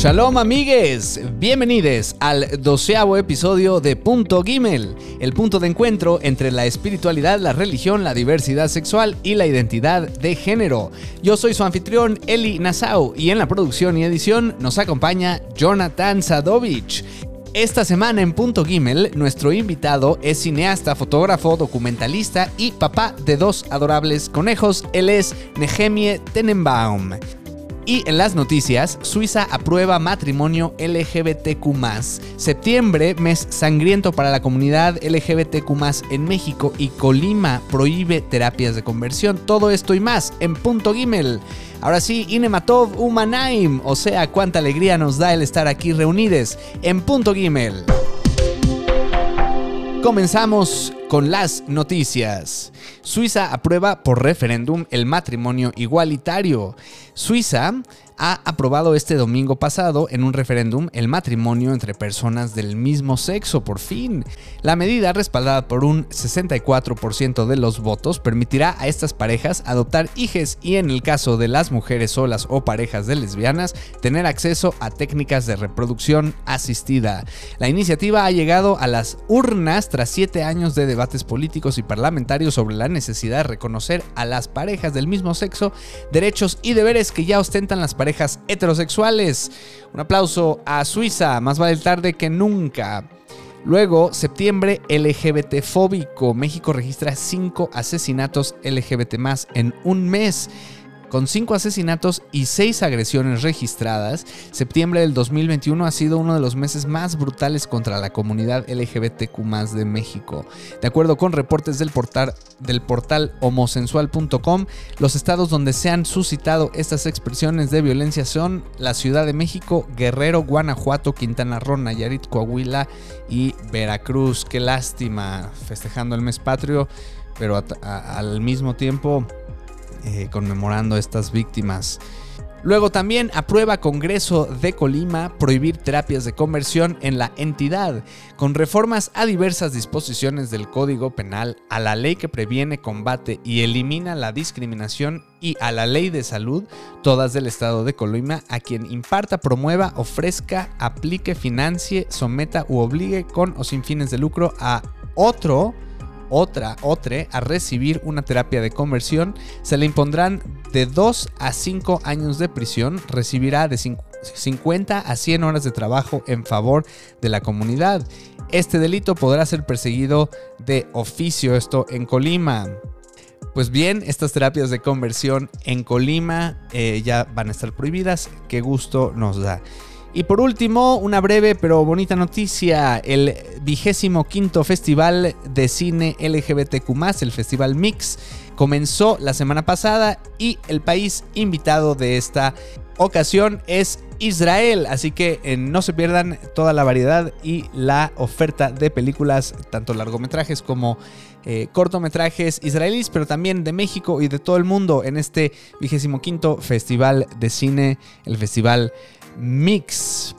Shalom amigues, bienvenidos al doceavo episodio de Punto Gimel, el punto de encuentro entre la espiritualidad, la religión, la diversidad sexual y la identidad de género. Yo soy su anfitrión Eli Nassau y en la producción y edición nos acompaña Jonathan Sadovich. Esta semana en Punto Gimel, nuestro invitado es cineasta, fotógrafo, documentalista y papá de dos adorables conejos. Él es Nehemie Tenenbaum. Y en las noticias, Suiza aprueba matrimonio LGBTQ. Septiembre, mes sangriento para la comunidad LGBTQ en México y Colima prohíbe terapias de conversión. Todo esto y más en Punto Gimel. Ahora sí, Inematov Humanaim, o sea, cuánta alegría nos da el estar aquí reunidos en Punto Gimel. Comenzamos con las noticias. Suiza aprueba por referéndum el matrimonio igualitario. Suiza ha aprobado este domingo pasado en un referéndum el matrimonio entre personas del mismo sexo, por fin. La medida, respaldada por un 64% de los votos, permitirá a estas parejas adoptar hijos y en el caso de las mujeres solas o parejas de lesbianas, tener acceso a técnicas de reproducción asistida. La iniciativa ha llegado a las urnas tras siete años de debates políticos y parlamentarios sobre la necesidad de reconocer a las parejas del mismo sexo derechos y deberes que ya ostentan las parejas heterosexuales. Un aplauso a Suiza, más vale tarde que nunca. Luego, septiembre LGBT fóbico. México registra 5 asesinatos LGBT más en un mes. Con cinco asesinatos y seis agresiones registradas, septiembre del 2021 ha sido uno de los meses más brutales contra la comunidad LGBTQ de México. De acuerdo con reportes del portal, del portal homosensual.com, los estados donde se han suscitado estas expresiones de violencia son la Ciudad de México, Guerrero, Guanajuato, Quintana Roo, Nayarit, Coahuila y Veracruz. Qué lástima, festejando el mes patrio, pero al mismo tiempo eh, conmemorando estas víctimas. Luego también aprueba Congreso de Colima prohibir terapias de conversión en la entidad, con reformas a diversas disposiciones del Código Penal, a la ley que previene, combate y elimina la discriminación y a la ley de salud, todas del Estado de Colima, a quien imparta, promueva, ofrezca, aplique, financie, someta u obligue con o sin fines de lucro a otro otra, otra, a recibir una terapia de conversión, se le impondrán de 2 a 5 años de prisión, recibirá de 50 a 100 horas de trabajo en favor de la comunidad. Este delito podrá ser perseguido de oficio, esto en Colima. Pues bien, estas terapias de conversión en Colima eh, ya van a estar prohibidas. Qué gusto nos da. Y por último, una breve pero bonita noticia. El vigésimo quinto Festival de Cine LGBTQ, el Festival Mix, comenzó la semana pasada y el país invitado de esta ocasión es Israel. Así que eh, no se pierdan toda la variedad y la oferta de películas, tanto largometrajes como eh, cortometrajes israelíes, pero también de México y de todo el mundo en este vigésimo quinto Festival de Cine, el Festival Mix.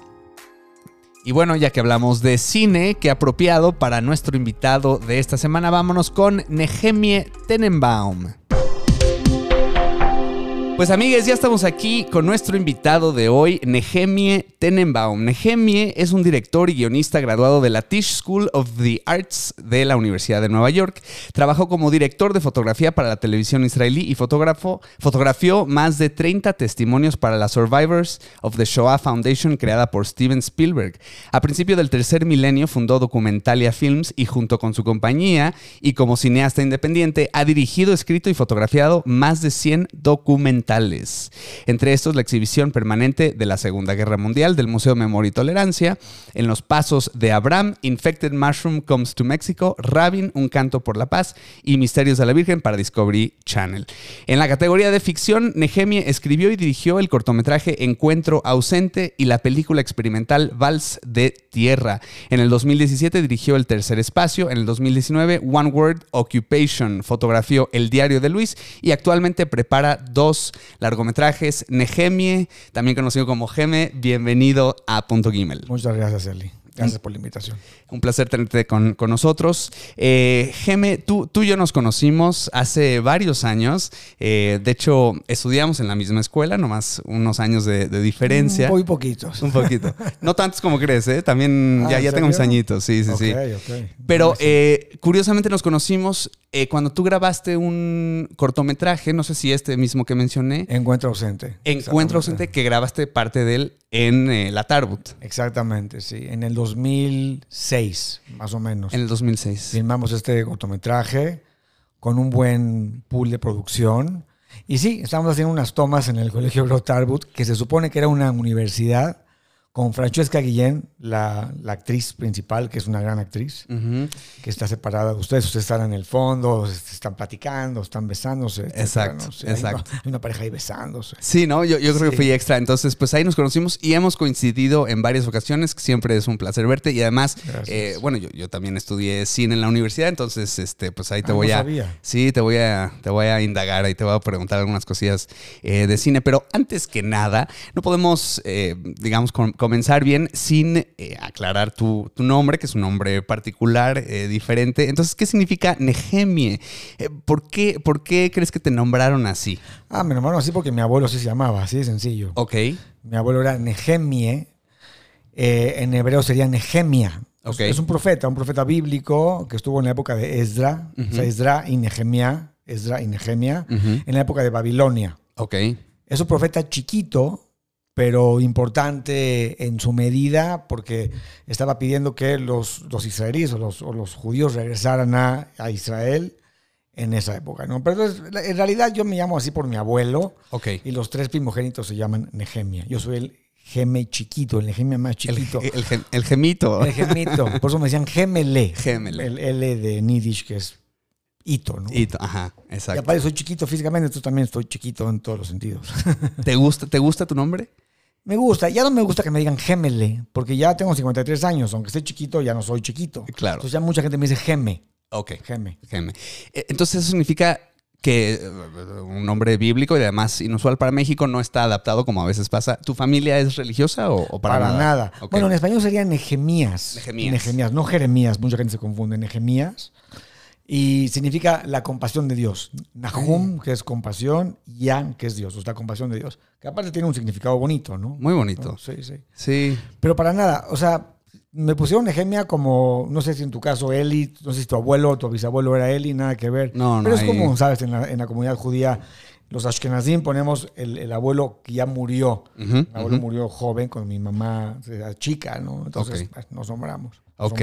Y bueno, ya que hablamos de cine, qué apropiado para nuestro invitado de esta semana, vámonos con Nehemie Tenenbaum. Pues amigues, ya estamos aquí con nuestro invitado de hoy, Nehemie Tenenbaum. Nehemie es un director y guionista graduado de la Tisch School of the Arts de la Universidad de Nueva York. Trabajó como director de fotografía para la televisión israelí y fotógrafo. Fotografió más de 30 testimonios para la Survivors of the Shoah Foundation creada por Steven Spielberg. A principio del tercer milenio fundó Documentalia Films y junto con su compañía y como cineasta independiente ha dirigido, escrito y fotografiado más de 100 documentales entre estos, la exhibición permanente de la Segunda Guerra Mundial del Museo Memoria y Tolerancia, En los Pasos de Abraham, Infected Mushroom Comes to Mexico, Rabin, Un Canto por la Paz y Misterios de la Virgen para Discovery Channel. En la categoría de ficción, Nehemie escribió y dirigió el cortometraje Encuentro Ausente y la película experimental Vals de Tierra. En el 2017 dirigió El Tercer Espacio, en el 2019 One Word Occupation, fotografió El Diario de Luis y actualmente prepara dos largometrajes. Nehemie, también conocido como Geme, bienvenido a Punto Gimel. Muchas gracias, Eli. Gracias por la invitación. Un placer tenerte con, con nosotros. Eh, Geme, tú, tú y yo nos conocimos hace varios años. Eh, de hecho, estudiamos en la misma escuela, nomás unos años de, de diferencia. Muy poquitos. Un poquito. No tantos como crees, ¿eh? También Ah, ya, ¿en ya tengo mis añitos, sí, sí, sí. Ok, ok. Pero sí. eh, curiosamente nos conocimos eh, cuando tú grabaste un cortometraje, no sé si este mismo que mencioné, Encuentro ausente. Encuentro ausente, que grabaste parte de él en la Tarbut Exactamente, sí. En el 2006, más o menos. en el 2006. Filmamos este cortometraje con un buen pool de producción. Y sí, estábamos haciendo unas tomas en el Colegio Bro Tarbut, que se supone que era una universidad, con Francesca Guillén, la, la actriz principal, que es una gran actriz, que está separada de ustedes. Ustedes están en el fondo, están platicando, están besándose. etcétera, Exacto, ¿no? Sí, hay exacto. una- Hay una pareja ahí besándose. Sí, ¿no? Yo, yo creo que fui extra. Entonces, pues ahí nos conocimos y hemos coincidido en varias ocasiones. Siempre es un placer verte. Y además, eh, bueno, yo, yo también estudié cine en la universidad. Entonces, este, pues ahí te Ah, voy no a. sabía. Sí, te voy a, te voy a indagar y te voy a preguntar algunas cosillas eh, de cine. Pero antes que nada, no podemos, eh, digamos, com- comenzar bien sin eh, aclarar tu, tu nombre, que es un nombre particular, eh, diferente. Entonces, ¿qué significa Nehemie? Eh, ¿por, qué, ¿Por qué crees que te nombraron así? Ah, me nombraron así porque mi abuelo así se llamaba, así de sencillo. Ok. Mi abuelo era Nehemie, eh, en hebreo sería Nehemia. Ok. Es un profeta, un profeta bíblico que estuvo en la época de Esdra, o sea, Esdra y Nehemia, Esdra y Nehemia, en la época de Babilonia. Ok. Es un profeta chiquito, pero importante en su medida porque estaba pidiendo que los, los israelíes o los, o los judíos regresaran a, a Israel en esa época. ¿no? Pero entonces, en realidad yo me llamo así por mi abuelo Ok. y los tres primogénitos se llaman Nehemia. Yo soy el geme chiquito, el Nehemia más El, chiquito. el gem- el gemito. El gemito. Por eso me decían gemele. Gemele. El L de Nidish, que es hito, ¿no? Y- ajá, Y exacto. aparte soy chiquito físicamente, entonces también estoy chiquito en todos los sentidos. ¿Te gusta, ¿Te gusta tu nombre? Me gusta, ya no me gusta que me digan gemele, porque ya tengo 53 años, aunque esté chiquito, ya no soy chiquito. Claro. Entonces ya mucha gente me dice geme, Ok. geme. Geme. Eh, Entonces eso significa que eh, un nombre bíblico y además inusual para México no está adaptado como a veces pasa. ¿Tu familia es religiosa o, o para, Para, nada. Bueno, en español sería Nehemías. Nehemías. Nehemías, no Jeremías, mucha gente se confunde. Nehemías. Y significa la compasión de Dios. Nahum, que es compasión, Yan, que es Dios, o sea, compasión de Dios. Que aparte tiene un significado bonito, ¿no? Muy bonito. ¿No? Sí, sí. Sí. Pero para nada, o sea, me pusieron Nehemia como, no sé si en tu caso Eli, no sé si tu abuelo o tu bisabuelo era Eli, nada que ver. No, no, Pero es ahí- como, sabes, en la, en la comunidad judía, los Ashkenazim ponemos el, el abuelo que ya murió. Ujú, Mi abuelo murió joven cuando mi mamá era chica, ¿no? Entonces pues, nos nombramos. Nos Ok.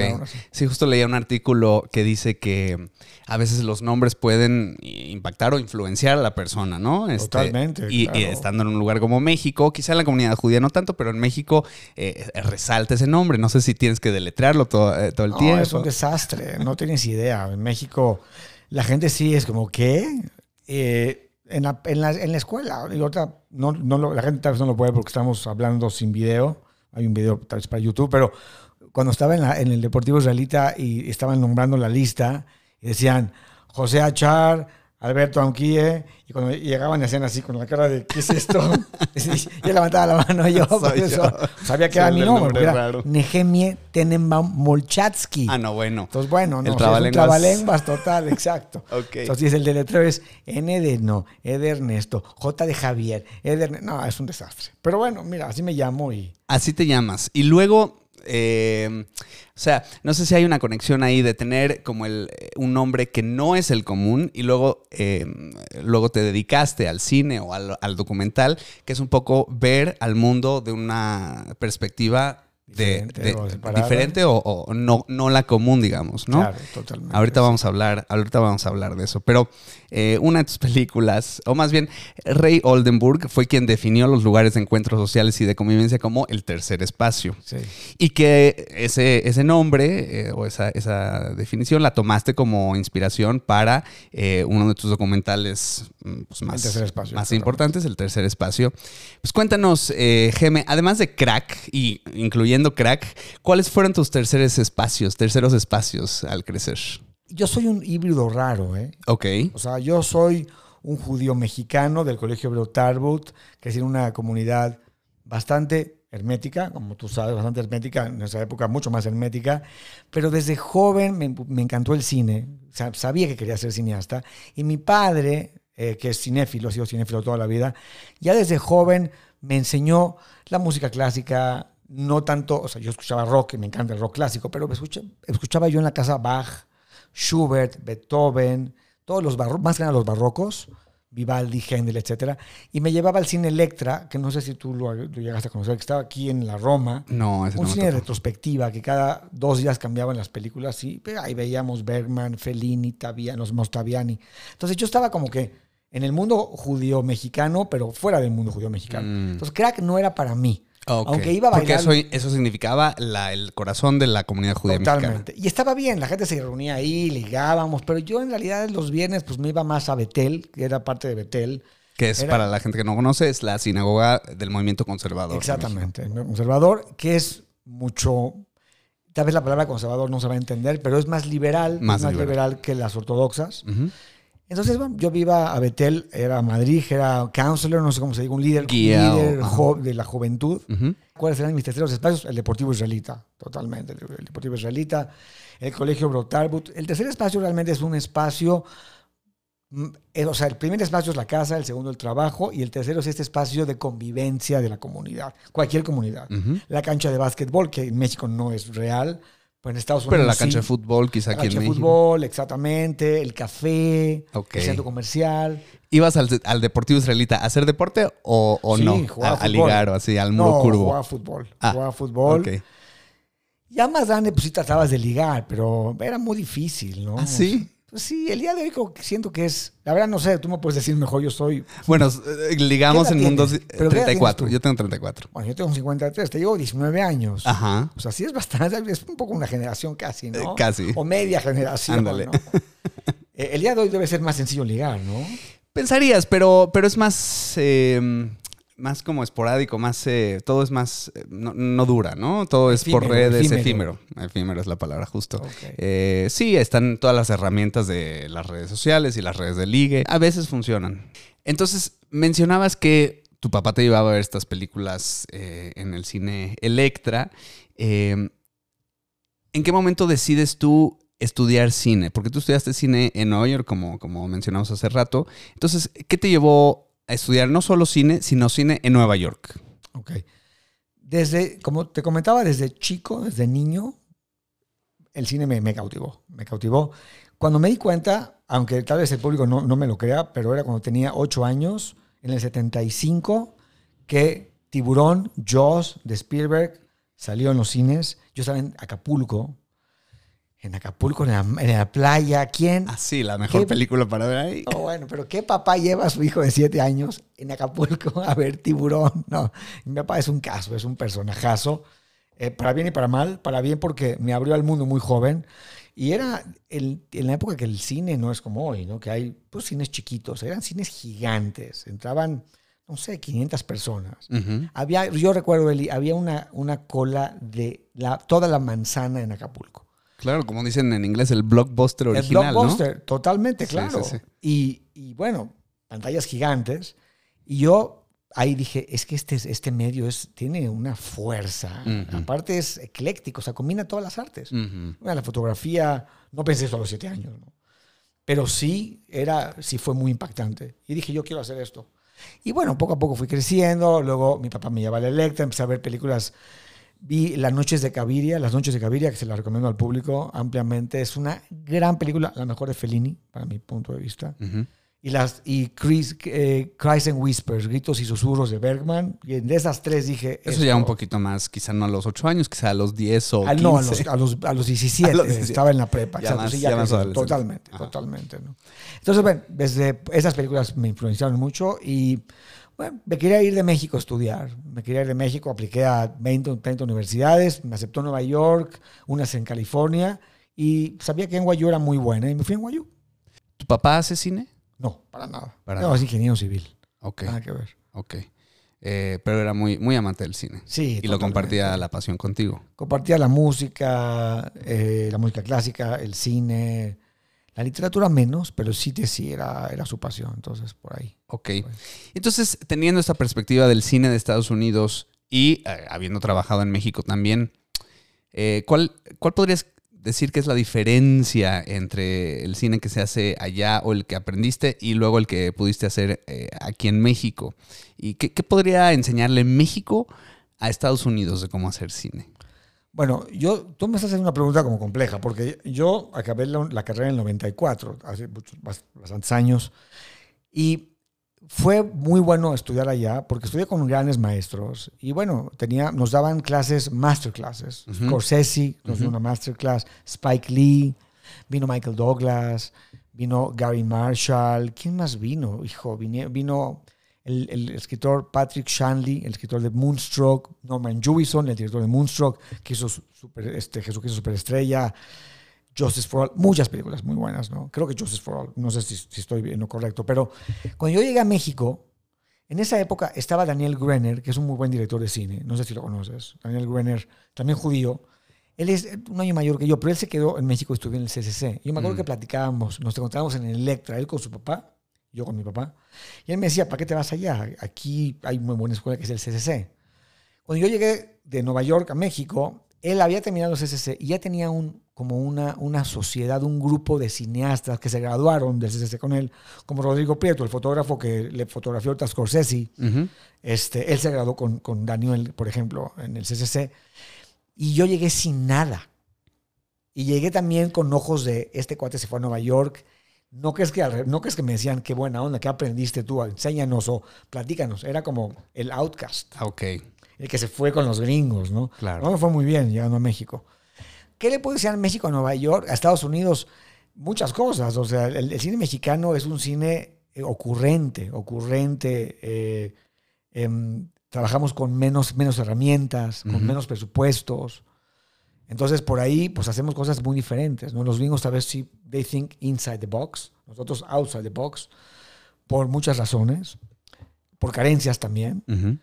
Sí, justo leía un artículo que dice que a veces los nombres pueden impactar o influenciar a la persona, ¿no? Este, Totalmente, Y, claro. y estando en un lugar como México, quizá en la comunidad judía no tanto, pero en México eh, resalta ese nombre. No sé si tienes que deletrearlo todo, eh, todo el No, tiempo. es un desastre, no tienes idea. En México la gente sí es como, ¿qué? Eh, en, la, en, la, en la escuela, y otra, no, no la gente tal vez no lo puede porque estamos hablando sin video, hay un video tal vez para YouTube, pero cuando estaba en, la- en el Deportivo Israelita y estaban nombrando la lista, y decían José Achar, Alberto Anquie, y cuando llegaban y hacían así con la cara de ¿qué es esto? Yo levantaba la mano yo, por Soy eso yo. sabía que era mi nombre, era. Nehemie Tenenbaum Molchatsky. Ah, no, bueno. Entonces, bueno, no, El o sea, es un trabalenguas. trabalenguas total, exacto. Ok. Entonces, el deletreo es N de no, E de Ernesto, J de Javier, E de No, es un desastre. Pero bueno, mira, así me llamo y... Así te llamas. Y luego, eh, o sea, no sé si hay una conexión ahí de tener como el, eh, un nombre que no es el común y luego, eh, luego te dedicaste al cine o al, al documental, que es un poco ver al mundo de una perspectiva de- Diferente de- o diferente o, o no, no la común, digamos, ¿no? Claro, totalmente. Ahorita vamos a hablar, ahorita vamos a hablar de eso. Pero eh, una de tus películas, o más bien, Ray Oldenburg fue quien definió los lugares de encuentros sociales y de convivencia como el tercer espacio. Sí. Y que ese, ese nombre eh, o esa, esa definición la tomaste como inspiración para eh, uno de tus documentales mm, pues, más, espacio, más importantes, el tercer espacio. Pues cuéntanos, Geme, además de Crack y incluyendo Crack, ¿cuáles fueron tus terceros espacios, terceros espacios al crecer? Yo soy un híbrido raro, ¿eh? Ok. O sea, yo soy un judío mexicano del Colegio Hebreo Tarbut, que es una comunidad bastante hermética, como tú sabes, bastante hermética, en esa época mucho más hermética, pero desde joven me, me encantó el cine, sabía que quería ser cineasta, y mi padre, eh, que es cinéfilo, ha sido cinéfilo toda la vida, ya desde joven me enseñó la música clásica, no tanto, o sea, yo escuchaba rock, y me encanta el rock clásico, pero escucha, escuchaba yo en la casa Bach, Schubert, Beethoven, todos los barrocos, más que nada los barrocos, Vivaldi, Händel, etcétera, y me llevaba al cine Electra, que no sé si tú lo, lo llegaste a conocer, que estaba aquí en la Roma. No, ese Un no cine de retrospectiva, que cada dos días cambiaban las películas, y ahí veíamos Bergman, Fellini, Taviani, los Mostaviani. Entonces yo estaba como que en el mundo judío mexicano, pero fuera del mundo judío mexicano. Mm. Entonces crack no era para mí. Aunque iba a Porque eso, eso significaba la- el corazón de la comunidad judía mexicana. Totalmente. Y estaba bien, la gente se reunía ahí, ligábamos, pero yo en realidad los viernes pues me iba más a Betel, que era parte de Betel. Que es, Era- para la gente que no conoce, es la sinagoga del movimiento conservador. Exactamente. el conservador, que es mucho, tal vez la palabra conservador no se va a entender, pero es más liberal, Más liberal. liberal. que las ortodoxas. Ujú. Entonces, bueno, yo iba a Betel, era Madrid, era counselor, no sé cómo se diga, un líder, líder de la juventud. Ujú. ¿Cuáles eran mis terceros espacios? El Deportivo Israelita, totalmente. El, Deportivo Israelita, el Colegio Brotarbut. El tercer espacio realmente es un espacio, mm, eh, o sea, el primer espacio es la casa, el segundo el trabajo y el tercero es este espacio de convivencia de la comunidad, cualquier comunidad. Ujú. La cancha de básquetbol, que en México no es real, pero en Estados Unidos Pero la sí. cancha de fútbol, quizá La aquí en cancha de fútbol, exactamente, el café, Ok. el centro comercial. ¿Ibas al, al Deportivo Israelita a hacer deporte o, o Sí, no? jugaba A, ligar o así, al muro no, curvo. jugaba fútbol. Ah, jugaba fútbol. Ok. Ya más grande, pues sí tratabas de ligar, pero era muy difícil, ¿no? ¿Ah, sí? Pues sí, el día de hoy siento que es. La verdad, no sé, tú me puedes decir mejor, yo soy. Bueno, eh, ligamos ¿Qué en mundos tienes? ¿Pero qué edad 34. tienes tú? Yo tengo 34. Bueno, yo tengo 53, te llevo 19 años. Ajá. O sea, sí es bastante, es un poco una generación casi, ¿no? Eh, casi. O media generación, Ándale. ¿no? Eh, el día de hoy debe ser más sencillo ligar, ¿no? Pensarías, pero, pero es más, eh, más como esporádico, más, eh, todo es más, eh, no, no dura, ¿no? Todo es por redes, efímero. efímero. efímero. es la palabra justo. Eh, sí, están todas las herramientas de las redes sociales y las redes de ligue. A veces funcionan. Entonces, mencionabas que tu papá te llevaba a ver estas películas en el cine Electra. Eh, ¿En qué momento decides tú estudiar cine? Porque tú estudiaste cine en Nueva York, como, como mencionamos hace rato. Entonces, ¿qué te llevó a estudiar no solo cine, sino cine en Nueva York? Ok. Desde, como te comentaba, desde chico, desde niño, el cine me, cautivó. Me cautivó. Cuando me di cuenta, aunque tal vez el público no, no me lo crea, pero era cuando tenía 8 años, en el 75, que Tiburón, Jaws, de Spielberg, salió en los cines. Yo estaba en Acapulco. En Acapulco, en la, en la playa. ¿Quién? Ah, sí, la mejor ¿Qué? película para ver ahí. No, bueno, pero ¿qué papá lleva a su hijo de siete años en Acapulco a ver tiburón? No, mi papá es un caso, es un personajazo, eh, para bien y para mal. Para bien porque me abrió al mundo muy joven y era el- en la época que el cine no es como hoy, ¿no? Que hay pues, cines chiquitos, eran cines gigantes, entraban, no sé, 500 personas. Ujú. Había, yo recuerdo, Eli, había una, una cola de la, toda la manzana en Acapulco. Claro, como dicen en inglés, el blockbuster El original, ¿no? blockbuster, totalmente, Sí, claro. sí, sí. Y, y bueno, pantallas gigantes. Y yo ahí dije, es que este, este medio es, tiene una fuerza. Ujú. Aparte es ecléctico, o sea, combina todas las artes. Bueno, la fotografía, no pensé eso a los siete años, ¿no? Pero sí, era, sí fue muy impactante. Y dije, yo quiero hacer esto. Y bueno, poco a poco fui creciendo. Luego mi papá me llevaba a la Electra, empecé a ver películas. Vi Las Noches de Caviria, Las Noches de Caviria, que se la recomiendo al público ampliamente. Es una gran película, la mejor de Fellini, para mi punto de vista. Ujú. Y, las, y Chris, eh, Cries and Whispers, Gritos y Susurros de Bergman. Y de esas tres dije... Eso ya un poquito más, quizá no a los 8 años, quizá a los 10 o 15. Ah, no, a los, a, los, a los 17. A los 17. Estaba en la prepa. Ya más- sí, ya más crecí. Totalmente, Ajá. totalmente. ¿no? Entonces, bueno, desde esas películas me influenciaron mucho y bueno, me quería ir de México a estudiar. Me quería ir de México, apliqué a 20, 30 universidades, me aceptó Nueva York, unas en California y sabía que NYU era muy buena y me fui a NYU. ¿Tu papá hace cine? No, para nada. Para no, nada. es ingeniero civil. Ok, Nada que ver. ok. Eh, pero era muy, muy amante del cine. Sí, Y lo compartía la pasión contigo. Compartía la música, eh, la música clásica, el cine, la literatura menos, pero sí que sí era, era su pasión, entonces por ahí. Ok. Entonces, teniendo esta perspectiva del cine de Estados Unidos y eh, habiendo trabajado en México también, eh, ¿cuál, ¿cuál podrías decir que es la diferencia entre el cine que se hace allá o el que aprendiste y luego el que pudiste hacer eh, aquí en México? ¿Y qué, qué podría enseñarle México a Estados Unidos de cómo hacer cine? Bueno, yo, tú me estás haciendo una pregunta como compleja, porque yo acabé la, la carrera en el 94, hace muchos, bast- bastantes años, y fue muy bueno estudiar allá, porque estudié con grandes maestros, y bueno, tenía, nos daban clases, masterclasses. Ujú. Scorsese nos dio Ujú. una masterclass, Spike Lee, vino Michael Douglas, vino Gary Marshall, ¿quién más vino? Hijo, vino el, el escritor Patrick Shanley, el escritor de Moonstruck, Norman Jewison, el director de Moonstruck, que hizo su- super, este, Jesucristo Superestrella, Justice for All, muchas películas muy buenas, ¿no? Creo que Justice for All, no sé si, si estoy bien o correcto, pero cuando yo llegué a México, en esa época estaba Daniel Grenner, que es un muy buen director de cine, no sé si lo conoces, Daniel Grenner, también judío. Él es un año mayor que yo, pero él se quedó en México y estudió en el CCC. Yo me acuerdo Mm. que platicábamos, nos encontrábamos en el Electra, él con su papá, yo con mi papá, y él me decía, ¿para qué te vas allá? Aquí hay muy buena escuela que es el CCC. Cuando yo llegué de Nueva York a México, él había terminado el CCC y ya tenía un, como una, una sociedad, un grupo de cineastas que se graduaron del CCC con él, como Rodrigo Prieto, el fotógrafo que le fotografió a Scorsese. Ujú. Este, él se graduó con, con Daniel, por ejemplo, en el CCC. Y yo llegué sin nada. Y llegué también con ojos de este cuate se fue a Nueva York. No crees que, no crees que me decían qué buena onda, qué aprendiste tú, enséñanos o platícanos. Era como el outcast, Ah, Ok, el que se fue con los gringos, ¿no? claro. No me fue muy bien llegando a México. ¿Qué le puede decir a México, a Nueva York, a Estados Unidos? Muchas cosas. O sea, el, el cine mexicano es un cine eh, ocurrente, ocurrente. eh, em, trabajamos con menos, menos herramientas, con menos presupuestos. Entonces, por ahí, pues hacemos cosas muy diferentes. ¿no? Los gringos tal vez sí, they think inside the box, nosotros outside the box, por muchas razones, por carencias también. Ujú.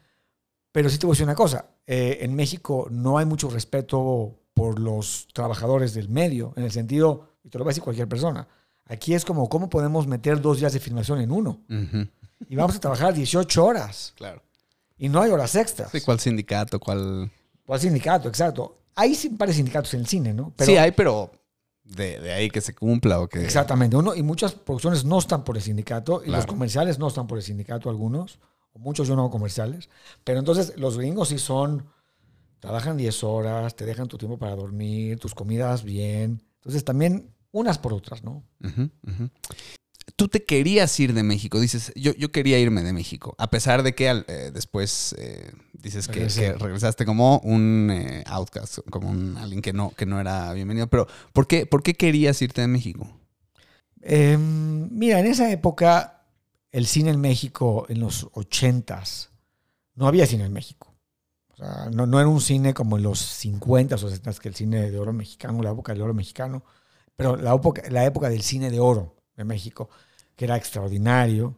Pero sí te voy a decir una cosa, eh, en México no hay mucho respeto por los trabajadores del medio, en el sentido, y te lo va a decir cualquier persona, aquí es como, ¿cómo podemos meter dos días de filmación en uno? Ujú. Y vamos a trabajar 18 horas, Claro. y no hay horas extras. Sí, ¿Cuál sindicato? ¿Cuál...? Al sindicato, exacto. Hay varios sindicatos en el cine, ¿no? Pero- sí, hay, pero de, de ahí que se cumpla o que... Exactamente. Uno, y muchas producciones no están por el sindicato, y los Claro. comerciales no están por el sindicato, algunos, o muchos yo no hago comerciales. Pero entonces los gringos sí son, trabajan 10 horas, te dejan tu tiempo para dormir, tus comidas bien. Entonces también unas por otras, ¿no? Ujú, ujú. Tú te querías ir de México, dices, yo, yo quería irme de México, a pesar de que al- eh, después eh, dices que, regresaste como un eh, outcast, como un, alguien que no, que no era bienvenido. Pero, ¿por qué, ¿por qué querías irte de México? Eh, mira, en esa época, el cine en México, en los 80s, no había cine en México. O sea, no, no era un cine como en los 50s o 60s, que el cine de oro mexicano, la época del oro mexicano, pero la época, la época del cine de oro de México, que era extraordinario.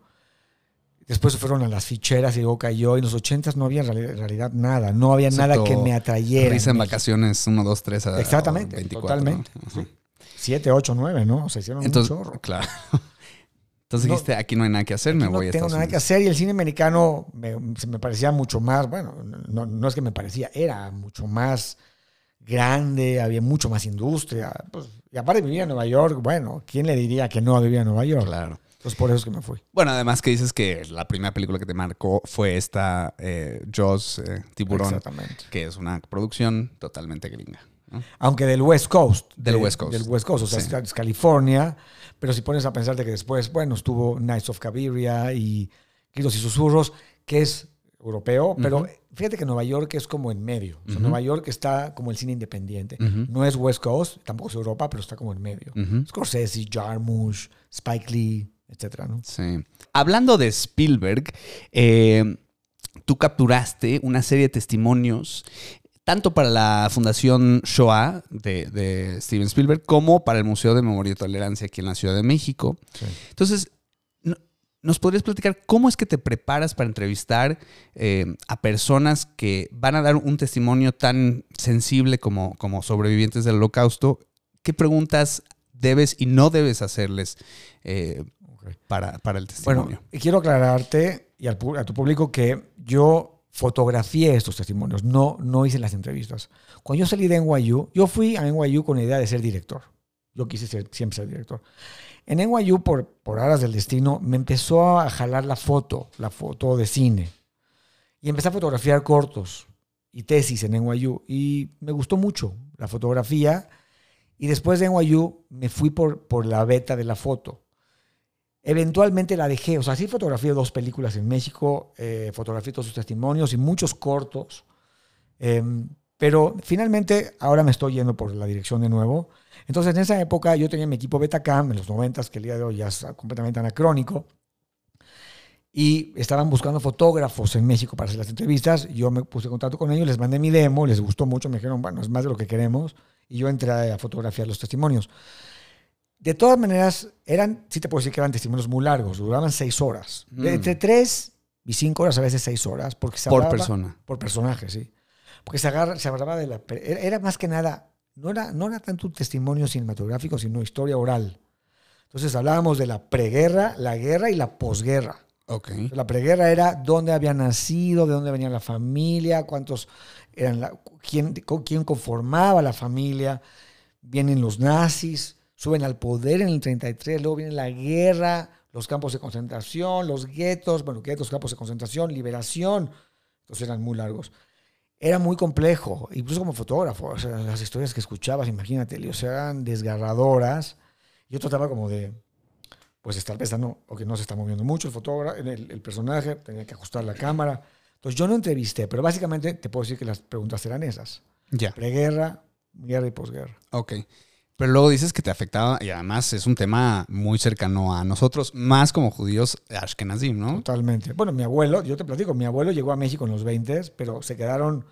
Después se fueron a las ficheras y luego cayó. En los 80s no había en reali- en realidad nada, no había Excepto nada que me atrayera. Risa en vacaciones 1, 2, 3 a Exactamente, 24. totalmente, ¿no? Sí. 7, 8, 9, ¿no? O sea, hicieron Entonces, un chorro. claro. Entonces No, dijiste, aquí no hay nada que hacer, me voy no a tengo nada que hacer y el cine americano me, se me parecía mucho más, bueno, no, no es que me parecía, era mucho más grande, había mucho más industria. pues, y aparte vivía en Nueva York, bueno, ¿quién le diría que no vivía en Nueva York? Claro. Entonces por eso es que me fui. Bueno, además que dices que la primera película que te marcó fue esta eh, Jaws, eh, Tiburón, Exactamente. que es una producción totalmente gringa. ¿no? Aunque del West Coast. Del de- West Coast. Del West Coast, o sea, Sí. es California, pero si pones a pensar de que después, bueno, estuvo Knights of Cabiria y Gritos y Susurros, que es europeo, pero fíjate que Nueva York es como en medio. O sea, Ujú. Nueva York está como el cine independiente. No es West Coast, tampoco es Europa, pero está como en medio. Scorsese, Jarmusch, Spike Lee, etcétera, ¿no? Sí. Hablando de Spielberg, eh, tú capturaste una serie de testimonios tanto para la Fundación Shoah de, de Steven Spielberg como para el Museo de Memoria y Tolerancia aquí en la Ciudad de México. Entonces, no- ¿nos podrías platicar cómo es que te preparas para entrevistar eh, a personas que van a dar un testimonio tan sensible como, como sobrevivientes del holocausto? ¿Qué preguntas debes y no debes hacerles eh, para, para el testimonio? Bueno, y quiero aclararte y al a tu público que yo fotografié estos testimonios, no, no hice las entrevistas. Cuando yo salí de NYU, yo fui a NYU con la idea de ser director. Yo quise ser, siempre ser director. En NYU, por, por aras del destino, me empezó a jalar la foto, la foto de cine. Y empecé a fotografiar cortos y tesis en NYU. Y me gustó mucho la fotografía. Y después de NYU me fui por, por la beta de la foto. Eventualmente la dejé, o sea, sí fotografié dos películas en México, eh, fotografié todos sus testimonios y muchos cortos, em, pero finalmente ahora me estoy yendo por la dirección de nuevo. Entonces en esa época yo tenía mi equipo Betacam en los 90, que el día de hoy ya es completamente anacrónico, y estaban buscando fotógrafos en México para hacer las entrevistas. Yo me puse en contacto con ellos, les mandé mi demo, les gustó mucho, me dijeron, bueno, es más de lo que queremos, y yo entré a fotografiar los testimonios. De todas maneras, eran, sí te puedo decir que eran testimonios muy largos, duraban seis horas. De entre tres y cinco horas, a veces seis horas. Porque se Por hablaba- persona. Por personaje, sí. Porque se, agarra, se hablaba de la... Era, más que nada, no era, no era tanto un testimonio cinematográfico, sino historia oral. Entonces hablábamos de la preguerra, la guerra y la posguerra. Ok. La preguerra era dónde había nacido, de dónde venía la familia, cuántos eran la, quién, quién conformaba la familia. Vienen los nazis, suben al poder en el 33, luego viene la guerra, los campos de concentración, los guetos, bueno, guetos, campos de concentración, liberación. Entonces eran muy largos. Era muy complejo, incluso como fotógrafo. o sea, las historias que escuchabas, imagínate, o sea, eran desgarradoras. Yo trataba como de, pues estar pensando, o que no se está moviendo mucho el fotógrafo, el, el personaje, tenía que ajustar la cámara. Entonces yo no entrevisté, pero básicamente te puedo decir que las preguntas eran esas. Ya. Preguerra, guerra y posguerra. Ok. Pero luego dices que te afectaba y además es un tema muy cercano a nosotros, más como judíos ashkenazim, ¿no? Totalmente. Bueno, mi abuelo, yo te platico, mi abuelo llegó a México en los 20, pero se quedaron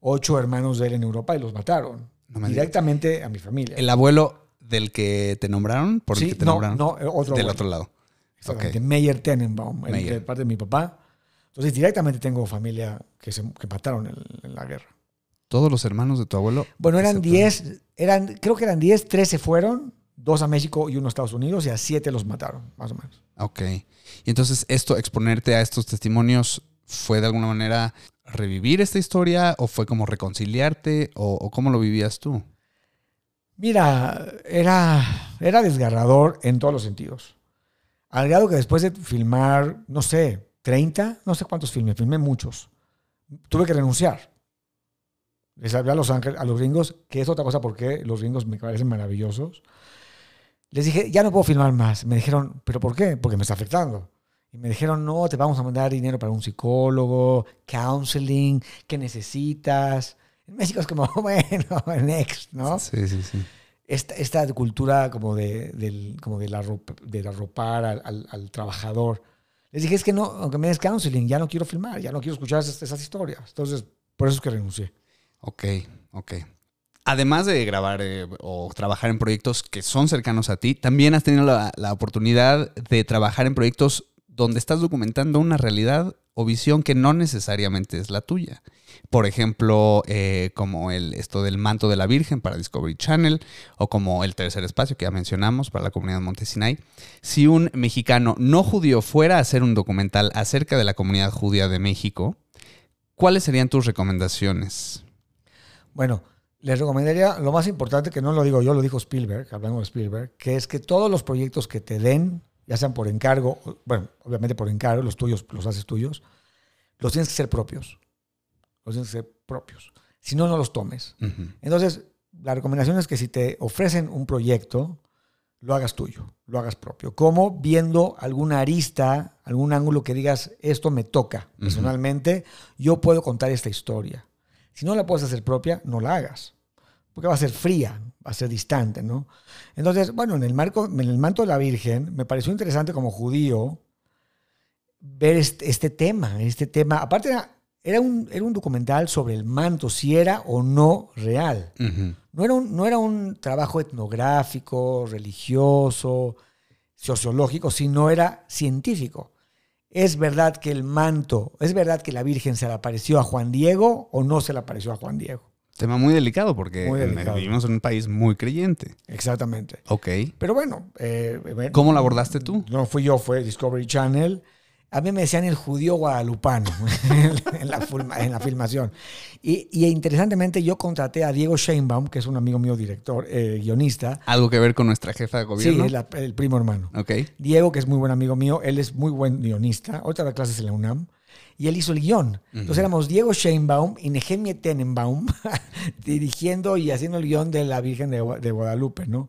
ocho hermanos de él en Europa y los mataron. No directamente a mi familia. El abuelo del que te nombraron, por el sí, que te no, nombraron. no, otro del abuelo. otro lado. Exactamente. Meyer Tenenbaum, el de parte de mi papá. Entonces, directamente tengo familia que, se, que mataron en, en la guerra. Todos los hermanos de tu abuelo. Bueno, eran excepto- 10, eran, creo que eran 10, 13 fueron, dos a México y uno a Estados Unidos, y a siete los mataron, más o menos. Ok. Y entonces esto, exponerte a estos testimonios, ¿fue de alguna manera revivir esta historia o fue como reconciliarte o, o cómo lo vivías tú? Mira, era, era desgarrador en todos los sentidos. Al grado que después de filmar, no sé, 30, no sé cuántos filmes, filmé muchos, tuve que renunciar. Les hablé a Los Ángeles, a los gringos, que es otra cosa porque los gringos me parecen maravillosos. Les dije, ya no puedo filmar más. Me dijeron, ¿pero por qué? Porque me está afectando. Y me dijeron, no, te vamos a mandar dinero para un psicólogo, counseling, ¿qué necesitas? En México es como, bueno, next, ¿no? Sí, sí, sí. esta, esta cultura como de, del, como de, la, de arropar al, al- al trabajador. Les dije, es que no, aunque me des counseling, ya no quiero filmar, ya no quiero escuchar esas, esas historias. Entonces, por eso es que renuncié. Ok, ok. Además de grabar eh, o trabajar en proyectos que son cercanos a ti, también has tenido la, oportunidad de trabajar en proyectos donde estás documentando una realidad o visión que no necesariamente es la tuya. Por ejemplo, eh, como el, esto del manto de la Virgen para Discovery Channel o como el tercer espacio que ya mencionamos para la comunidad Montesinay. Si un mexicano no judío fuera a hacer un documental acerca de la comunidad judía de México, ¿cuáles serían tus recomendaciones? Bueno, les recomendaría lo más importante, que no lo digo yo, lo dijo Spielberg, hablando de Spielberg, que es que todos los proyectos que te den, ya sean por encargo, bueno, obviamente por encargo, los tuyos los haces tuyos, los tienes que ser propios. Los tienes que ser propios. Si no, no los tomes. Entonces, la recomendación es que si te ofrecen un proyecto, lo hagas tuyo, lo hagas propio. Como viendo alguna arista, algún ángulo que digas, esto me toca personalmente, yo puedo contar esta historia. Si no la puedes hacer propia, no la hagas. Porque va a ser fría, va a ser distante, ¿no? Entonces, bueno, en el, marco, en el manto de la Virgen, me pareció interesante como judío ver este, este tema, este tema. Aparte, era, era, un, era un documental sobre el manto, si era o no real. No era un, no era un trabajo etnográfico, religioso, sociológico, sino era científico. ¿Es verdad que el manto, es verdad que la Virgen se le apareció a Juan Diego o no se le apareció a Juan Diego? Tema muy delicado porque Muy en- delicado. vivimos en un país muy creyente. Exactamente. Ok. Pero bueno. eh, bueno, ¿Cómo lo abordaste tú? No fui yo, fue Discovery Channel. A mí me decían el judío guadalupano en, la, en la filmación. Y, y interesantemente yo contraté a Diego Sheinbaum, que es un amigo mío director, eh, guionista. ¿Algo que ver con nuestra jefa de Sí, gobierno? es la- el primo hermano. Ok. Diego, que es muy buen amigo mío, él es muy buen guionista. Ahorita da clases en la UNAM. Y él hizo el guion. Entonces éramos Diego Sheinbaum y Nehemia Tenenbaum dirigiendo y haciendo el guion de la Virgen de, de Guadalupe, ¿no?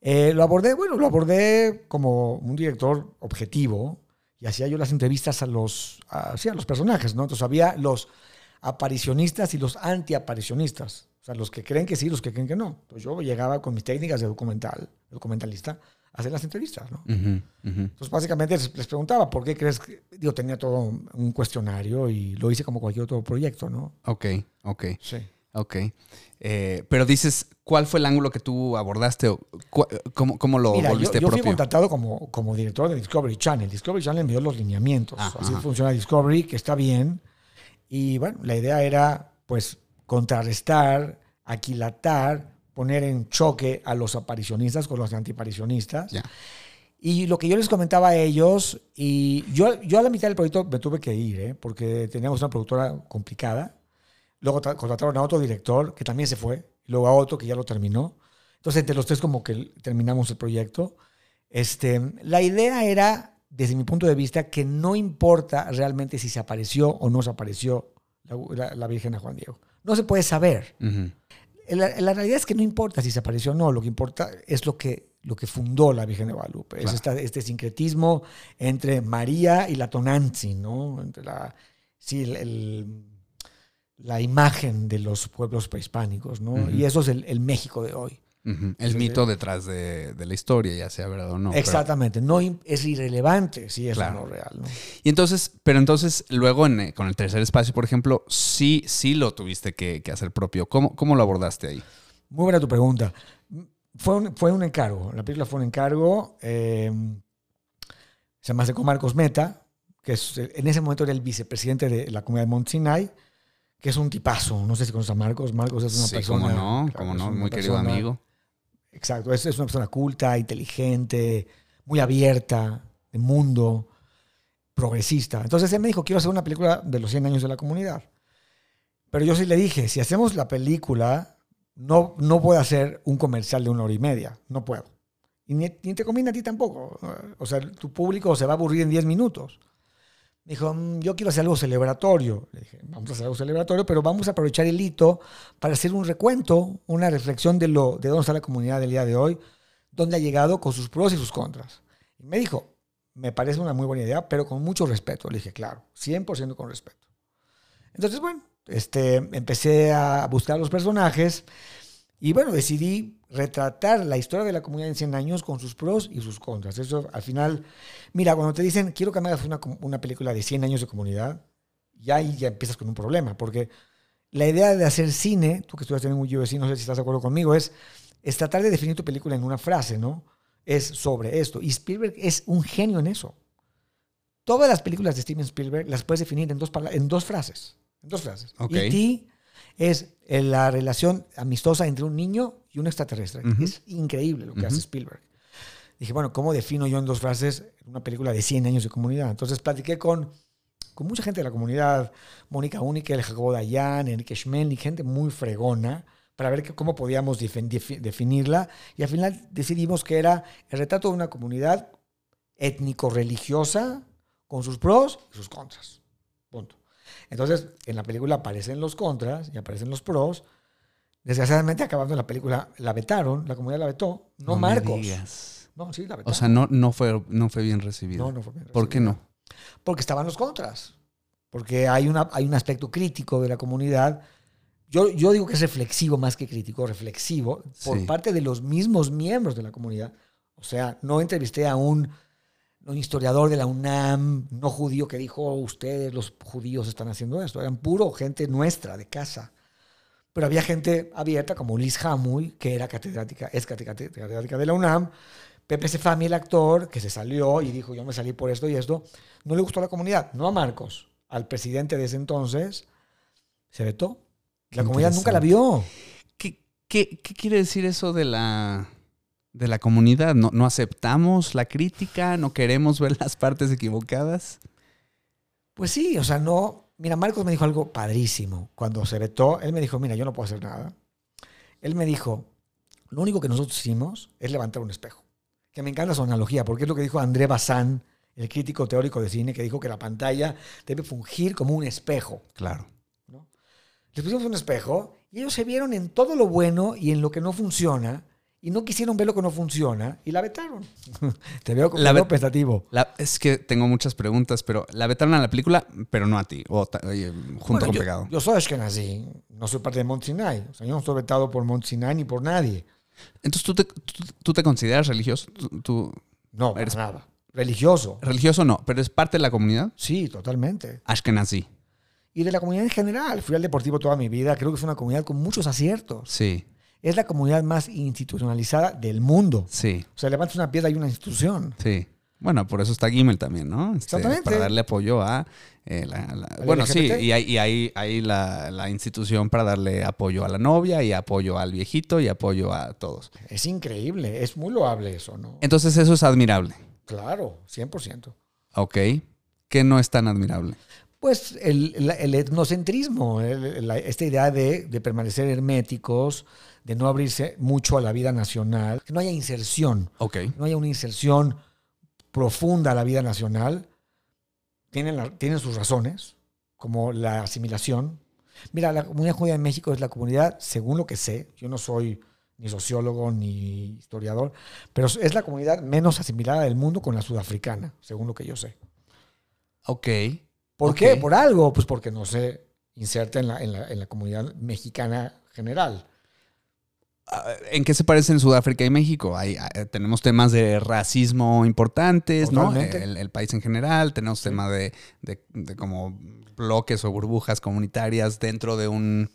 Eh, lo abordé, bueno, lo abordé como un director objetivo y hacía yo las entrevistas a los, a, sí, a los personajes, ¿no? Entonces había los aparicionistas y los antiaparicionistas. O sea, los que creen que sí, los que creen que no. Entonces yo llegaba con mis técnicas de documental, documentalista, a hacer las entrevistas, ¿no? Entonces, básicamente les, les preguntaba, ¿por qué crees que.? Digo, tenía todo un cuestionario y lo hice como cualquier otro proyecto, ¿no? Ok, ok, Sí. Ok. Eh, pero dices, ¿cuál fue el ángulo que tú abordaste? o ¿Cómo, cómo lo Mira, yo, volviste yo fui propio? contratado como, como director de Discovery Channel. Discovery Channel me dio los lineamientos. Así funciona Discovery, que está bien. Y bueno, la idea era, pues, contrarrestar, aquilatar, poner en choque a los aparicionistas con los antiparicionistas. Ya. Y lo que yo les comentaba a ellos, y yo, yo a la mitad del proyecto me tuve que ir, ¿eh? porque teníamos una productora complicada. Luego tra- contrataron a otro director que también se fue, luego a otro que ya lo terminó. Entonces, entre los tres, como que terminamos el proyecto. Este, la idea era, desde mi punto de vista, que no importa realmente si se apareció o no se apareció la, la- la Virgen a Juan Diego. No se puede saber. Ujú. La, la realidad es que no importa si se apareció o no, lo que importa es lo que, lo que fundó la Virgen de Guadalupe. Es Claro. esta- este sincretismo entre María y la Tonanzi, ¿no? Entre la, sí, el- el- la imagen de los pueblos prehispánicos, ¿no? Y eso es el, el México de hoy. El Sí, mito detrás de, de la historia, ya sea verdad o no. pero- Exactamente. No, es irrelevante si es Claro. o no real, ¿no? Y entonces, pero entonces luego en, eh, con el tercer espacio, por ejemplo, sí, sí lo tuviste que, que hacer propio. ¿Cómo, ¿Cómo lo abordaste ahí? Muy buena tu pregunta. Fue un, fue un encargo. La película fue un encargo. eh, se llama Marcos Meta, que es, en ese momento era el vicepresidente de la comunidad de Mont Sinai, que es un tipazo. No sé si conoces a Marcos. Marcos es una sí, persona. cómo no, claro, cómo no, muy querido amigo. Exacto. Es, es una persona culta, inteligente, muy abierta, de mundo, progresista. Entonces él me dijo, quiero hacer una película de los 100 años de la comunidad. Pero yo sí le dije, si hacemos la película, no, no puedo hacer un comercial de una hora y media. No puedo. Y ni, ni te conviene a ti tampoco. O sea, tu público se va a aburrir en 10 minutos. Me dijo, "Mm, yo quiero hacer algo celebratorio. Le dije, vamos a hacer algo celebratorio, pero vamos a aprovechar el hito para hacer un recuento, una reflexión de, lo, de dónde está la comunidad del día de hoy, dónde ha llegado con sus pros y sus contras. Y me dijo, me parece una muy buena idea, pero con mucho respeto. Le dije, claro, 100% con respeto. Entonces, bueno, este, empecé a buscar los personajes y bueno, decidí retratar la historia de la comunidad en 100 años con sus pros y sus contras. Eso al final, mira, cuando te dicen, quiero que me hagas una, una película de 100 años de comunidad, ya ahí ya empiezas con un problema, porque la idea de hacer cine, tú que estudiaste en un USC, no sé si estás de acuerdo conmigo, es, es tratar de definir tu película en una frase, ¿no? Es sobre esto. Y Spielberg es un genio en eso. Todas las películas de Steven Spielberg las puedes definir en dos, en dos frases. En dos frases. Ok. E.T. es eh, la relación amistosa entre un niño y un extraterrestre. Es increíble lo que hace Spielberg. Dije, bueno, ¿cómo defino yo en dos frases una película de 100 años de comunidad? Entonces platiqué con, con mucha gente de la comunidad, Mónica Unikel, Jacobo Dayan, Enrique Schmelny, gente muy fregona, para ver que- cómo podíamos definirla. Y al final decidimos que era el retrato de una comunidad étnico-religiosa con sus pros y sus contras. Punto. Entonces, en la película aparecen los contras y aparecen los pros. Desgraciadamente, acabando la película, la vetaron, la comunidad la vetó, no, me Marcos. digas. No, sí, la vetaron. O sea, no, no, fue, no fue bien recibido. no, no fue bien ¿Por qué no? Porque estaban los contras. Porque hay, una, hay un aspecto crítico de la comunidad. Yo, yo digo que es reflexivo más que crítico, reflexivo, por Sí. parte de los mismos miembros de la comunidad. O sea, no entrevisté a un, un historiador de la UNAM, no judío, que dijo, "Oh, ustedes los judíos están haciendo esto. Eran puro gente nuestra, de casa. Pero había gente abierta, como Liz Hamuy, que era catedrática, es catedrática de la UNAM. Pepe Sefami, el actor, que se salió y dijo, yo me salí por esto y esto. No le gustó a la comunidad, no a Marcos, al presidente de ese entonces. Se vetó. La comunidad nunca la vio. ¿Qué, qué, qué quiere decir eso de la, de la comunidad? ¿No, ¿No aceptamos la crítica? ¿No queremos ver las partes equivocadas? Pues sí, o sea, no. Mira, Marcos me dijo algo padrísimo. Cuando se vetó, él me dijo, mira, yo no puedo hacer nada. Él me dijo, lo único que nosotros hicimos es levantar un espejo. Que me encanta su analogía, porque es lo que dijo André Bazán, el crítico teórico de cine, que dijo que la pantalla debe fungir como un espejo. Claro. Les pusimos un espejo y ellos se vieron en todo lo bueno y en lo que no funciona y no quisieron ver lo que no funciona y la vetaron. Te veo como ve- pensativo. La- es que tengo muchas preguntas, pero la vetaron a la película, pero no a ti, o oye, junto Bueno, con yo, pegado. yo soy Ashkenazi, no soy parte de Mont Sinai. O sea, yo no estoy vetado por Mont Sinai ni por nadie. Entonces, ¿tú te, tú, tú te consideras religioso? ¿Tú, tú- No, para Eres- nada. Religioso. religioso no, pero es parte de la comunidad? Sí, totalmente. Ashkenazi. Y de la comunidad en general. Fui al deportivo toda mi vida. Creo que es una comunidad con muchos aciertos. Sí, Es la comunidad más institucionalizada del mundo. sí, O sea, levantas una piedra y hay una institución. sí. Bueno, por eso está Gimel también, ¿no? Este, Exactamente. Para darle apoyo a... eh, la- la- ¿Al bueno, sí, y hay, y hay, hay la, la institución para darle apoyo a la novia y apoyo al viejito y apoyo a todos. Es increíble. Es muy loable eso, ¿no? Entonces eso es admirable, Claro, 100%. ¿ok? Que no es tan admirable. Pues el, etnocentrismo, el- la- esta idea de, de permanecer herméticos, de no abrirse mucho a la vida nacional, que no haya inserción, no haya una inserción profunda a la vida nacional, tienen, la- tienen sus razones, como la asimilación. Mira, la comunidad judía en México es la comunidad, según lo que sé, yo no soy ni sociólogo ni historiador, pero es la comunidad menos asimilada del mundo con la sudafricana, según lo que yo sé. Ok. ¿Por qué? Por algo, pues porque no se inserta en la, en la, en la comunidad mexicana general. Ah, ¿En qué se parecen Sudáfrica y México? Hay, ah, tenemos temas de racismo importantes, ¿no? El, el país en general, tenemos tema de, de- de como bloques o burbujas comunitarias dentro de un,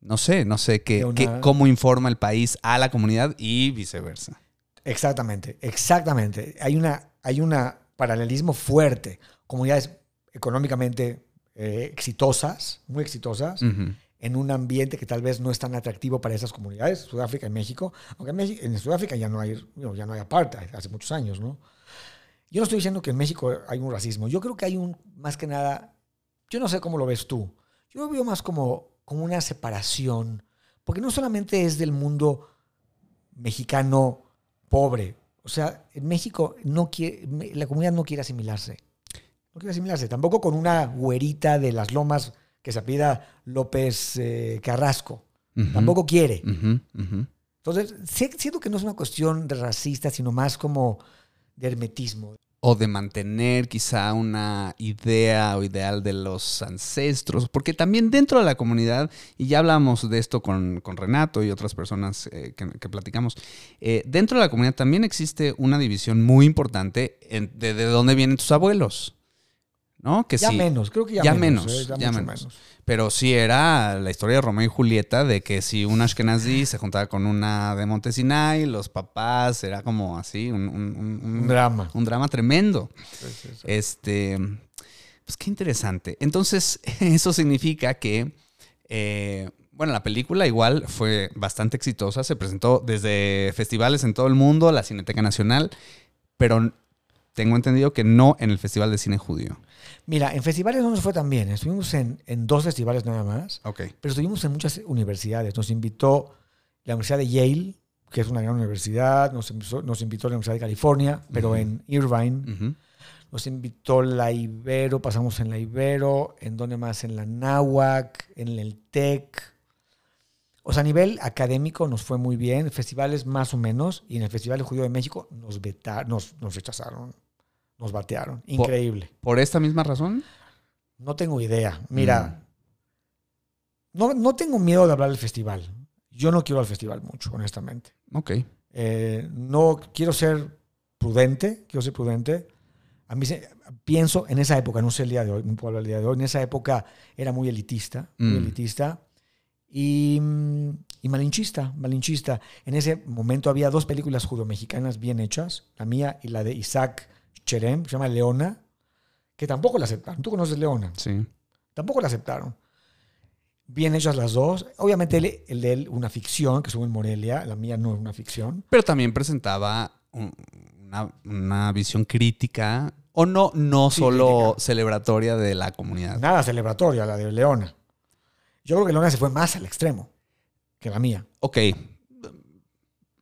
no sé, no sé qué, una- qué- cómo informa el país a la comunidad y viceversa. Exactamente, exactamente. Hay una, hay una paralelismo fuerte. Comunidades económicamente eh, exitosas, muy exitosas, en un ambiente que tal vez no es tan atractivo para esas comunidades, Sudáfrica y México, aunque en, México- en Sudáfrica ya no hay, ya no hay apartheid, hace muchos años, ¿no? Yo no estoy diciendo que en México hay un racismo, yo creo que hay un, más que nada, yo no sé cómo lo ves tú, yo lo veo más como, como una separación, porque no solamente es del mundo mexicano pobre, o sea, en México no quiere, la comunidad no quiere asimilarse, no quiere asimilarse, tampoco con una güerita de las lomas que se apida López eh, Carrasco. Tampoco quiere. Entonces, siento que no es una cuestión de racista, sino más como de hermetismo. O de mantener quizá una idea o ideal de los ancestros, porque también dentro de la comunidad, y ya hablamos de esto con, con Renato y otras personas eh, que, que platicamos, eh, dentro de la comunidad también existe una división muy importante en- de, de dónde vienen tus abuelos, ¿no? Que Ya sí, menos, creo que ya, ya menos. menos, eh, ya ya mucho menos. menos. Pero sí era la historia de Romeo y Julieta, de que si un Ashkenazi se juntaba con una de Montesinay, los papás, era como así, un, un- un- un- drama. un drama tremendo. Sí, sí, sí. Este, pues qué interesante. Entonces, eso significa que, eh, bueno, la película igual fue bastante exitosa, se presentó desde festivales en todo el mundo, la Cineteca Nacional, pero tengo entendido que no en el Festival de Cine Judío. Mira, en festivales no nos fue tan bien. Estuvimos en, en dos festivales nada más, Ok. pero estuvimos en muchas universidades. Nos invitó la Universidad de Yale, que es una gran universidad, nos invitó, nos invitó la Universidad de California, pero en Irvine. Nos invitó la Ibero, pasamos en la Ibero, en donde más, en la Náhuac, en el TEC. O sea, a nivel académico nos fue muy bien, festivales más o menos, y en el Festival Judío de México nos, nos, nos rechazaron, nos batearon. Increíble. ¿Por esta misma razón? No tengo idea. Mira, no, no tengo miedo de hablar del festival. Yo no quiero al festival mucho, honestamente. Ok. Eh, no quiero ser prudente, quiero ser prudente. A mí se- pienso en esa época, no sé el día de hoy, no puedo hablar del día de hoy, en esa época era muy elitista, muy Mm. elitista y, mm, y malinchista, malinchista. En ese momento había dos películas judo-mexicanas bien hechas, la mía y la de Isaac Cherem, se llama Leona, que tampoco la aceptaron. ¿Tú conoces Leona? Sí. Tampoco la aceptaron. Bien hechas las dos. Obviamente el, el de él una ficción, que estuvo en Morelia, la mía no es una ficción. Pero también presentaba un- una, una visión crítica ¿O no, no Sí, solo crítica. celebratoria de la comunidad? Nada celebratoria, la de Leona. Yo creo que Leona se fue más al extremo que la mía. Ok.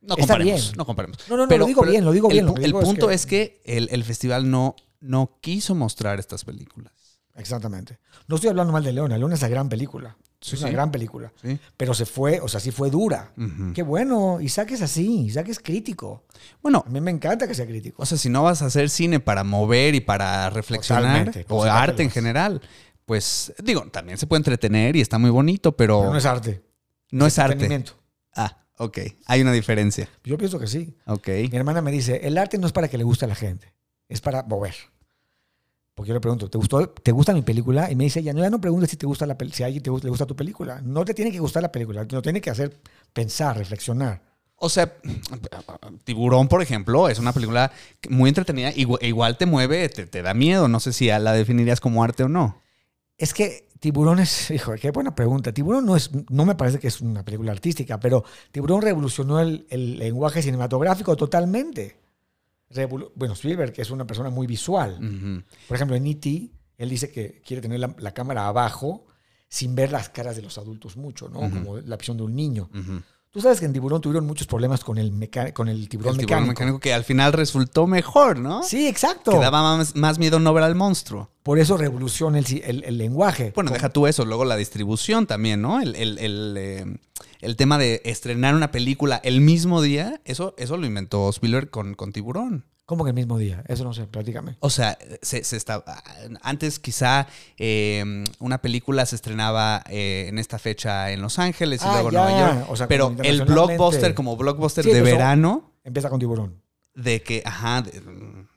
No Está comparemos, bien. no comparemos. No, no, no, lo digo bien, lo digo el, bien, lo el digo es punto que- es que, el, el festival no, no quiso mostrar estas películas. Exactamente. No estoy hablando mal de Leona. Leona es una gran película. Sí, es una sí. gran película. ¿sí? Pero se fue, o sea, sí fue dura. Qué bueno. Isaac es así. Isaac es crítico. Bueno, A mí me encanta que sea crítico. o sea, si no vas a hacer cine para mover y para reflexionar, Totalmente, o arte en es. general, pues digo, también se puede entretener y está muy bonito, pero, Pero no es arte. no es arte. Entretenimiento. Ah, ok. Hay una diferencia. Yo pienso que sí. Ok. Mi hermana me dice, el arte no es para que le guste a la gente, es para mover. Porque yo le pregunto, ¿te, gustó, ¿te gusta mi película? Y me dice ella, no, ya no preguntes si, te gusta la si a alguien te gusta, le gusta tu película. No te tiene que gustar la película, lo tiene que hacer pensar, reflexionar. O sea, Tiburón, por ejemplo, es una película muy entretenida. Igual, igual te mueve, te, te da miedo. No sé si la definirías como arte o no. Es que Tiburón es, hijo, qué buena pregunta. Tiburón no es, no me parece que es una película artística, pero Tiburón revolucionó el, el lenguaje cinematográfico totalmente. Revolu- bueno, Spielberg que es una persona muy visual. Por ejemplo, en E.T., él dice que quiere tener la, la cámara abajo sin ver las caras de los adultos mucho, ¿no? Como la visión de un niño. Ujú. Tú sabes que en Tiburón tuvieron muchos problemas con el, meca- con el tiburón, El tiburón mecánico. mecánico que al final resultó mejor, ¿no? Sí, exacto. Que daba más, más miedo no ver al monstruo. Por eso revoluciona el, ci- el- el lenguaje. Bueno, Con- deja tú eso, luego la distribución también, ¿no? El, eh, el tema de estrenar una película el mismo día, eso, eso lo inventó Spielberg con, con Tiburón. ¿Cómo que el mismo día? Eso no sé, platícame. O sea, se, se está, antes quizá eh, una película se estrenaba eh, en esta fecha en Los Ángeles y Ah, luego en Nueva York. o sea, pero el blockbuster como blockbuster Sí, de verano, Empieza con Tiburón. de que, ajá, de,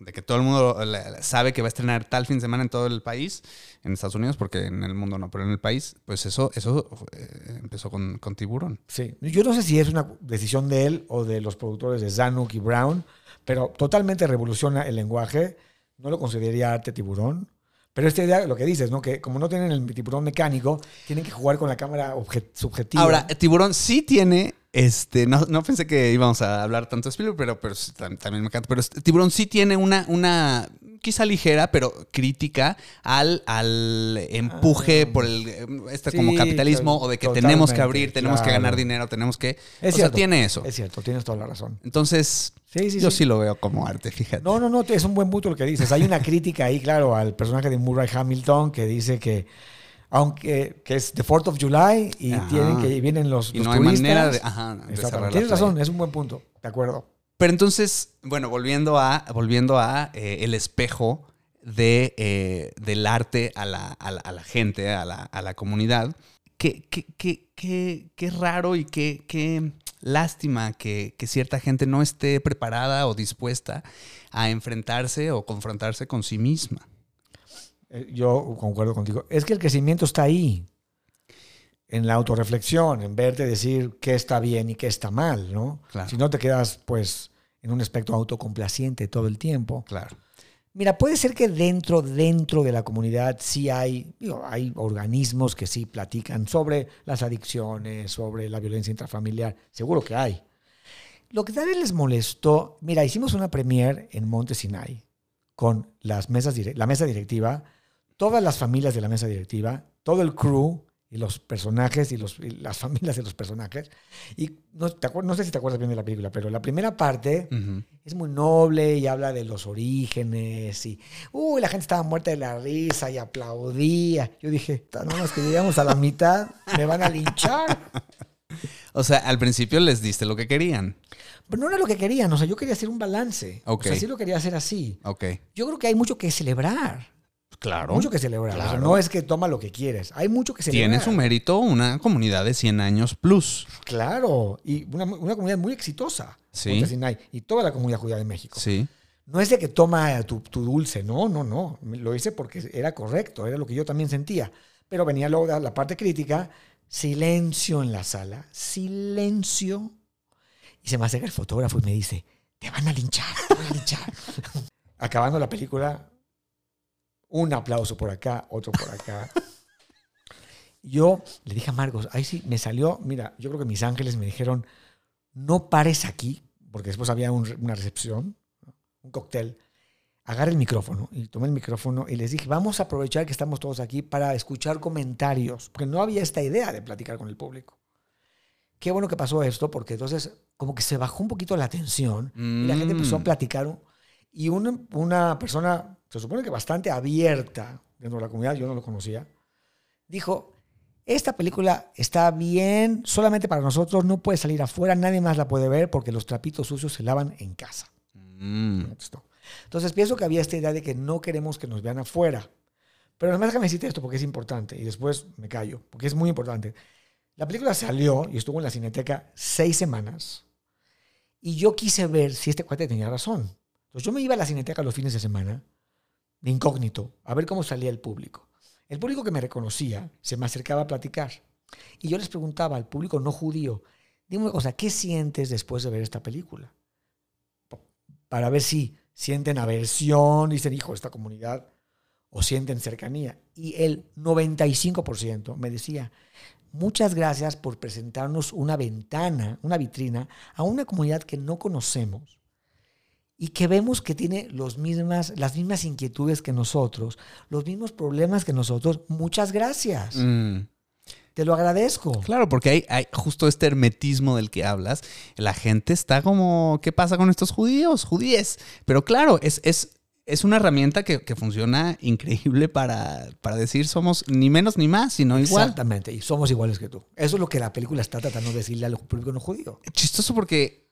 de que todo el mundo sabe que va a estrenar tal fin de semana en todo el país, en Estados Unidos, porque en el mundo no, pero en el país, pues eso, eso eh, empezó con, con Tiburón. Sí. Yo no sé si es una decisión de él o de los productores de Zanuck y Brown, pero totalmente revoluciona el lenguaje. No lo consideraría arte tiburón. Pero esta idea, lo que dices, ¿no? Que como no tienen el tiburón mecánico, tienen que jugar con la cámara subjetiva. Ahora, Tiburón sí tiene, este, no, no pensé que íbamos a hablar tanto de Spielberg, pero, pero también me encanta. Pero este, Tiburón sí tiene una, una quizá ligera, pero crítica al, al empuje Ah. por el eh, este Sí, como capitalismo o de que tenemos que abrir, tenemos que ganar dinero, tenemos que. Es o cierto. sea, tiene eso. Es cierto, tienes toda la razón. Entonces, Sí, sí, yo sí. sí. lo veo como arte, fíjate. No, no, no, es un buen punto lo que dices. Hay una crítica ahí, claro, al personaje de Murray Hamilton que dice que, aunque que es The 4th of July y Ajá. tienen que vienen los, y los no hay turistas. manera de, ajá, de cerrar la Tienes playa. razón, es un buen punto. De acuerdo. Pero entonces, bueno, volviendo a, volviendo a eh, el espejo de, eh, del arte a la, a la- a la gente, a la, a la comunidad, qué, qué, qué, qué- qué raro y qué, qué lástima que, que cierta gente no esté preparada o dispuesta a enfrentarse o confrontarse con sí misma. Eh, Yo concuerdo contigo. Es que el crecimiento está ahí. En la autorreflexión, en verte decir qué está bien y qué está mal, ¿no? Claro. Si no te quedas, pues, en un aspecto autocomplaciente todo el tiempo. Claro. Mira, puede ser que dentro, dentro de la comunidad sí hay, digo, hay organismos que sí platican sobre las adicciones, sobre la violencia intrafamiliar. Seguro que hay. Lo que tal vez les molestó, mira, hicimos una premier en Monte Sinai con las mesas la mesa directiva, todas las familias de la mesa directiva, todo el crew y los personajes y, los, y las familias de los personajes. Y no, te acuer- no sé si te acuerdas bien de la película, pero la primera parte es muy noble y habla de los orígenes y uy, la gente estaba muerta de la risa y aplaudía. Yo dije, no más que llegamos a la mitad, me van a linchar. O sea, al principio les diste lo que querían. Pero no era lo que querían, o sea, yo quería hacer un balance. Ok. O sea, sí lo quería hacer así. Yo creo que hay mucho que celebrar. Claro. Mucho que celebrar. O sea, Claro. no es que toma lo que quieres. Hay mucho que celebrar. Tiene su mérito una comunidad de 100 años plus. Claro. Y una, una comunidad muy exitosa. Sí. Sinai, y toda la comunidad judía de México. Sí. No es de que toma tu, tu dulce, no, no, no. Lo hice porque era correcto, era lo que yo también sentía. Pero venía luego la parte crítica, silencio en la sala, silencio. Y se me acerca el fotógrafo y me dice, te van a linchar, te van a linchar. Acabando la película, un aplauso por acá, otro por acá. Yo le dije a Marcos, ahí sí, me salió, mira, yo creo que mis ángeles me dijeron, no pares aquí, porque después había un- una recepción, un cóctel. agarré el micrófono y tomé el micrófono y les dije, vamos a aprovechar que estamos todos aquí para escuchar comentarios, porque no había esta idea de platicar con el público. Qué bueno que pasó esto, porque entonces como que se bajó un poquito la tensión y la gente empezó a Mm. platicar. Y una, una persona, se supone que bastante abierta dentro de la comunidad, yo no lo conocía, dijo, esta película está bien solamente para nosotros, no puede salir afuera, nadie más la puede ver porque los trapitos sucios se lavan en casa. Mm. Entonces pienso que había esta idea de que no queremos que nos vean afuera. Pero además déjame decirte esto porque es importante y después me callo, porque es muy importante. La película salió y estuvo en la cineteca seis semanas y yo quise ver si este cuate tenía razón. Yo me iba a la cineteca los fines de semana, de incógnito, a ver cómo salía el público. El público que me reconocía se me acercaba a platicar y yo les preguntaba al público no judío, dime una cosa, ¿qué sientes después de ver esta película? para ver si sienten aversión, dicen, hijo, esta comunidad, o sienten cercanía. Y el 95% me decía, muchas gracias por presentarnos una ventana, una vitrina, a una comunidad que no conocemos y que vemos que tiene los mismas, las mismas inquietudes que nosotros, los mismos problemas que nosotros. Muchas gracias. Mm. Te lo agradezco. Claro, porque hay, hay justo este hermetismo del que hablas. La gente está como, ¿qué pasa con estos judíos? Judíes. Pero claro, es, es, es una herramienta que, que funciona increíble para, para decir somos ni menos ni más, sino igual. Exactamente, y somos iguales que tú. Eso es lo que la película está tratando de decirle al público no judío. Chistoso porque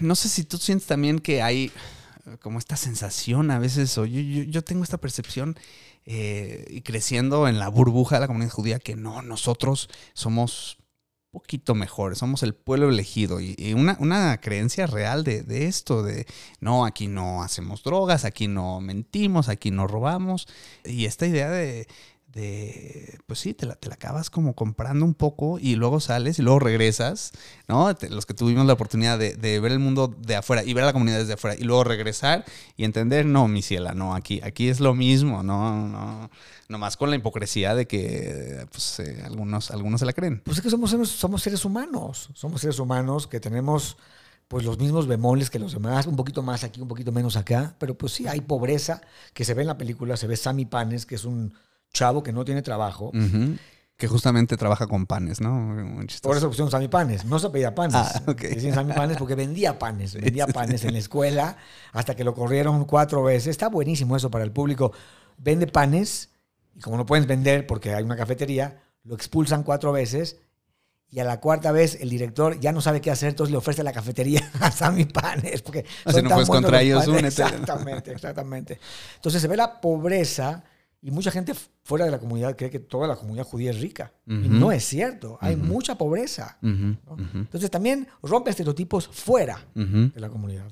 no sé si tú sientes también que hay eh, como esta sensación a veces, o yo, yo, tengo esta percepción eh, y creciendo en la burbuja de la comunidad judía que no, nosotros somos poquito mejores, somos el pueblo elegido y, y una, una, creencia real de, de, esto, de no, aquí no hacemos drogas, aquí no mentimos, aquí no robamos y esta idea de, de pues sí, te la, te la, acabas como comprando un poco y luego sales y luego regresas, ¿no? Los que tuvimos la oportunidad de, ver el mundo de afuera y ver a la comunidad desde afuera y luego regresar y entender, no, mi ciela, no, aquí, aquí es lo mismo, no, no, nomás con la hipocresía de que pues, eh, algunos, algunos se la creen. Pues es que somos, somos seres humanos, somos seres humanos que tenemos pues los mismos bemoles que los demás, un poquito más aquí, un poquito menos acá, pero pues sí, hay pobreza que se ve en la película, se ve Sammy Panes, que es un chavo que no tiene trabajo. Uh -huh. Que justamente trabaja con panes, ¿no? Por eso pusieron Sammy Panes. No se pedía panes. Ah, okay. Decían Sammy Panes porque vendía panes. Vendía panes en la escuela hasta que lo corrieron cuatro veces. Está buenísimo eso para el público. Vende panes y como no pueden vender porque hay una cafetería, lo expulsan cuatro veces y a la cuarta vez el director ya no sabe qué hacer, entonces le ofrece la cafetería a Sammy Panes. Porque sea, no puedes contra ellos, únete. Exactamente, exactamente. Entonces se ve la pobreza y mucha gente fuera de la comunidad cree que toda la comunidad judía es rica. Uh -huh. Y no es cierto. Hay uh -huh. mucha pobreza. Uh -huh. ¿no? Entonces también rompe estereotipos fuera de la comunidad.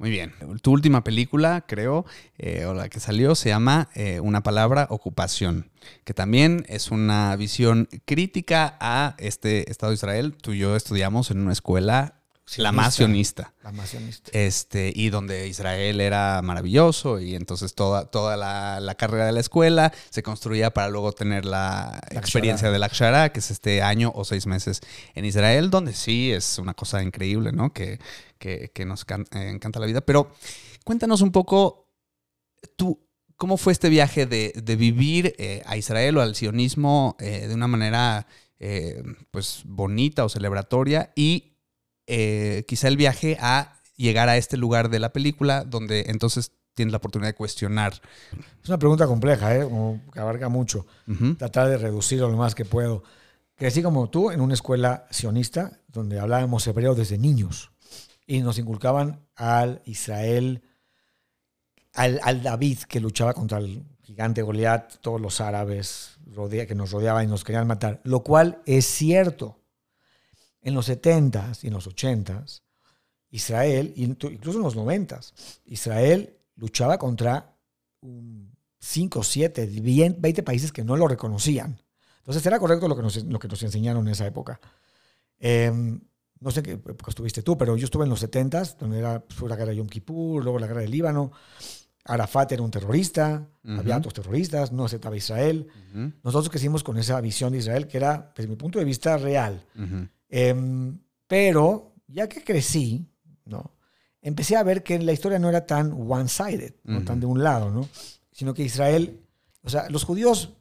Muy bien. Tu última película, creo, eh, o la que salió, se llama eh, Una palabra, ocupación, que también es una visión crítica a este Estado de Israel. Tú y yo estudiamos en una escuela Sionista, la más sionista. La más sionista. Este, y donde Israel era maravilloso y entonces toda, toda la, la carrera de la escuela se construía para luego tener la, La experiencia Akshara. del Akshara, que es este año o seis meses en Israel, donde sí es una cosa increíble, ¿no? Que, que, que nos can- eh, encanta la vida. Pero cuéntanos un poco, tú, ¿cómo fue este viaje de, de vivir eh, a Israel o al sionismo eh, de una manera pues bonita o celebratoria y eh, quizá el viaje a llegar a este lugar de la película donde entonces tienes la oportunidad de cuestionar. Es una pregunta compleja, ¿eh? Como que abarca mucho. Ujú. Tratar de reducirlo lo más que puedo. Crecí como tú en una escuela sionista donde hablábamos hebreo desde niños y nos inculcaban al Israel, al, al David que luchaba contra el gigante Goliat, todos los árabes rodea, que nos rodeaban y nos querían matar, lo cual es cierto. En los 70s y en los 80s, Israel, incluso en los 90s, Israel luchaba contra 5, 7, 20 países que no lo reconocían. Entonces era correcto lo que nos, lo que nos enseñaron en esa época. Eh, no sé qué época estuviste tú, pero yo estuve en los 70s, donde era, fue la guerra de Yom Kippur, luego la guerra del Líbano. Arafat era un terrorista, Ujú. había otros terroristas, no aceptaba Israel. Ujú, Nosotros crecimos con esa visión de Israel que era, desde mi punto de vista, real. ujú. Em, pero ya que crecí, ¿no? empecé a ver que la historia no era tan one-sided, no tan de un lado, ¿no? Sino que Israel, o sea, los judíos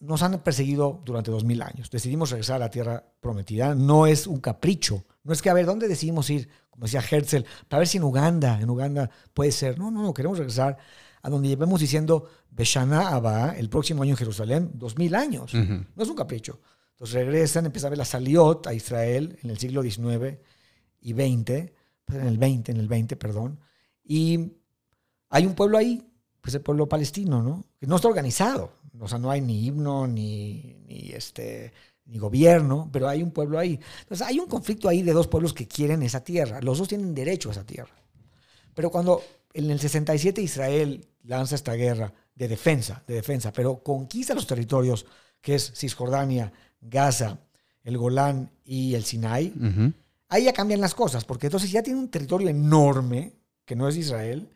nos han perseguido durante dos mil años. Decidimos regresar a la tierra prometida. No es un capricho. No es que, a ver, ¿dónde decidimos ir? Como decía Herzl, para ver si en Uganda, en Uganda puede ser. No, no, no, queremos regresar a donde llevemos diciendo Beshana Abba, el próximo año en Jerusalén, dos mil años. No es un capricho. Regresan, empieza a ver la Saliot a Israel en el siglo XIX y XX, pues en el 20, en el 20, perdón. Y hay un pueblo ahí, pues el pueblo palestino, ¿no? Que no está organizado. O sea, no hay ni himno, ni, ni, este, ni gobierno, pero hay un pueblo ahí. Entonces hay un conflicto ahí de dos pueblos que quieren esa tierra. Los dos tienen derecho a esa tierra. Pero cuando en el 67 Israel lanza esta guerra de defensa, de defensa, pero conquista los territorios que es Cisjordania, Gaza, el Golán y el Sinai, ahí ya cambian las cosas, porque entonces ya tiene un territorio enorme, que no es Israel,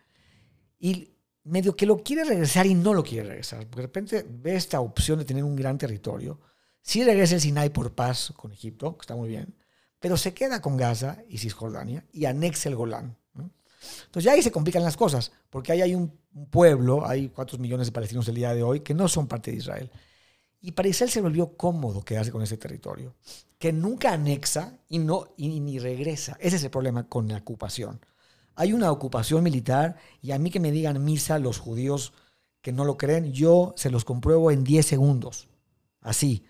y medio que lo quiere regresar y no lo quiere regresar, porque de repente ve esta opción de tener un gran territorio, sí regresa el Sinai por paz con Egipto, que está muy bien, pero se queda con Gaza y Cisjordania y anexa el Golán. Entonces ya ahí se complican las cosas, porque ahí hay un, pueblo, hay cuatro millones de palestinos el día de hoy que no son parte de Israel. Y para Israel se volvió cómodo quedarse con ese territorio, que nunca anexa y, no, y ni regresa. Ese es el problema con la ocupación. Hay una ocupación militar y a mí que me digan misa los judíos que no lo creen, yo se los compruebo en 10 segundos. Así,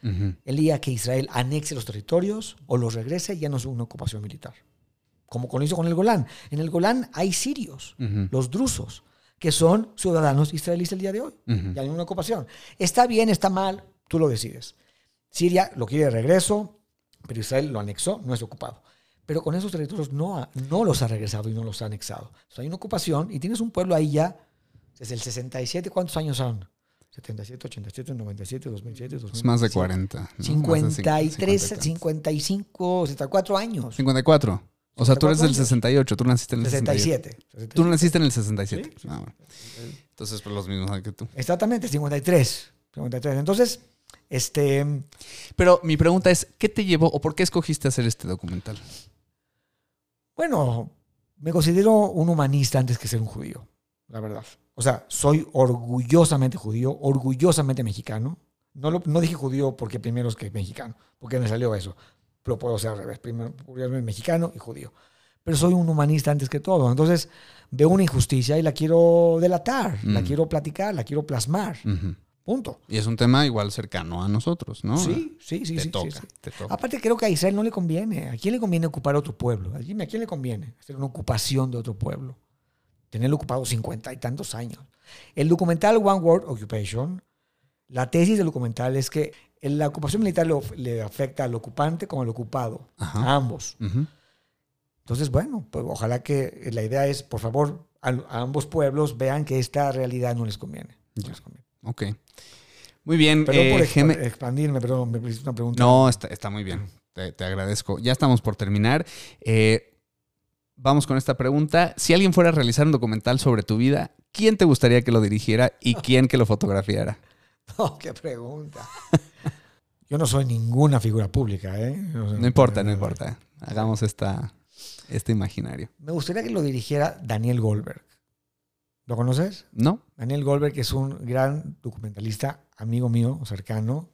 el día que Israel anexe los territorios o los regrese, ya no es una ocupación militar como lo hizo con el Golán. En el Golán hay sirios, los drusos, que son ciudadanos israelíes el día de hoy. Y hay una ocupación. Está bien, está mal, tú lo decides. Siria lo quiere de regreso, pero Israel lo anexó, no es ocupado. Pero con esos territorios no, no los ha regresado y no los ha anexado. hay una ocupación y tienes un pueblo ahí ya desde el 67, ¿cuántos años son? 77, 87, 97, 2007, 2007. Es más de 40. 53, 55, 74 años. 54. O sea, tú eres del 68, tú naciste en el 67. Tú naciste en el 67. Ah, Entonces, pues los mismos que tú. Exactamente, 53. 53. Entonces, este... Pero mi pregunta es, ¿qué te llevó o por qué escogiste hacer este documental? Bueno, me considero un humanista antes que ser un judío, la verdad. O sea, soy orgullosamente judío, orgullosamente mexicano. No, no dije judío porque primero es que mexicano, porque me salió eso pero puedo ser al revés, primero mexicano y judío. Pero soy un humanista antes que todo. Entonces veo una injusticia y la quiero delatar, la quiero platicar, la quiero plasmar. Punto. Y es un tema igual cercano a nosotros, ¿no? Sí, sí, sí. Te, toca, te toca. Aparte, creo que a Israel no le conviene. ¿A quién le conviene ocupar otro pueblo? Dime, ¿a quién le conviene hacer una ocupación de otro pueblo? Tenerlo ocupado cincuenta y tantos años. El documental One World Occupation, la tesis del documental es que la ocupación militar le, afecta al ocupante como al ocupado, a ambos. Entonces, bueno, pues ojalá que la idea es, por favor, a, ambos pueblos vean que esta realidad no les conviene. No Ok. Muy bien. Perdón por eh, expandirme, perdón, me hiciste una pregunta. No, está, muy bien. Te, agradezco. Ya estamos por terminar. Eh, vamos con esta pregunta. Si alguien fuera a realizar un documental sobre tu vida, ¿quién te gustaría que lo dirigiera y quién que lo fotografiara? No, qué pregunta. Yo no soy ninguna figura pública, ¿eh? No, importa, no importa. Hagamos esta, este imaginario. Me gustaría que lo dirigiera Daniel Goldberg. ¿Lo conoces? No. Daniel Goldberg es un gran documentalista, amigo mío, cercano,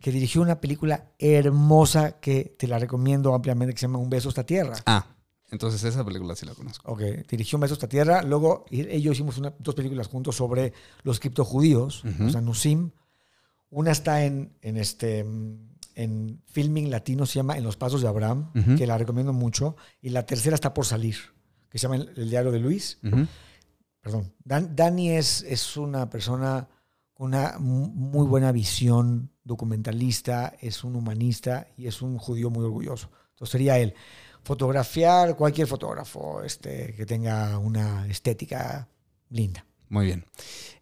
que dirigió una película hermosa que te la recomiendo ampliamente que se llama Un beso esta tierra. Ah, entonces esa película sí la conozco. Ok, dirigió Un beso esta tierra. Luego ellos hicimos dos películas juntos sobre los criptojudíos, o sea, Nusim una está en, en, este, en Filming Latino, se llama En los Pasos de Abraham, que la recomiendo mucho. Y la tercera está por salir, que se llama El, Diario de Luis. Perdón. Dani es, es una persona con una muy buena visión documentalista, es un humanista y es un judío muy orgulloso. Entonces sería él. Fotografiar cualquier fotógrafo este, que tenga una estética linda. Muy bien.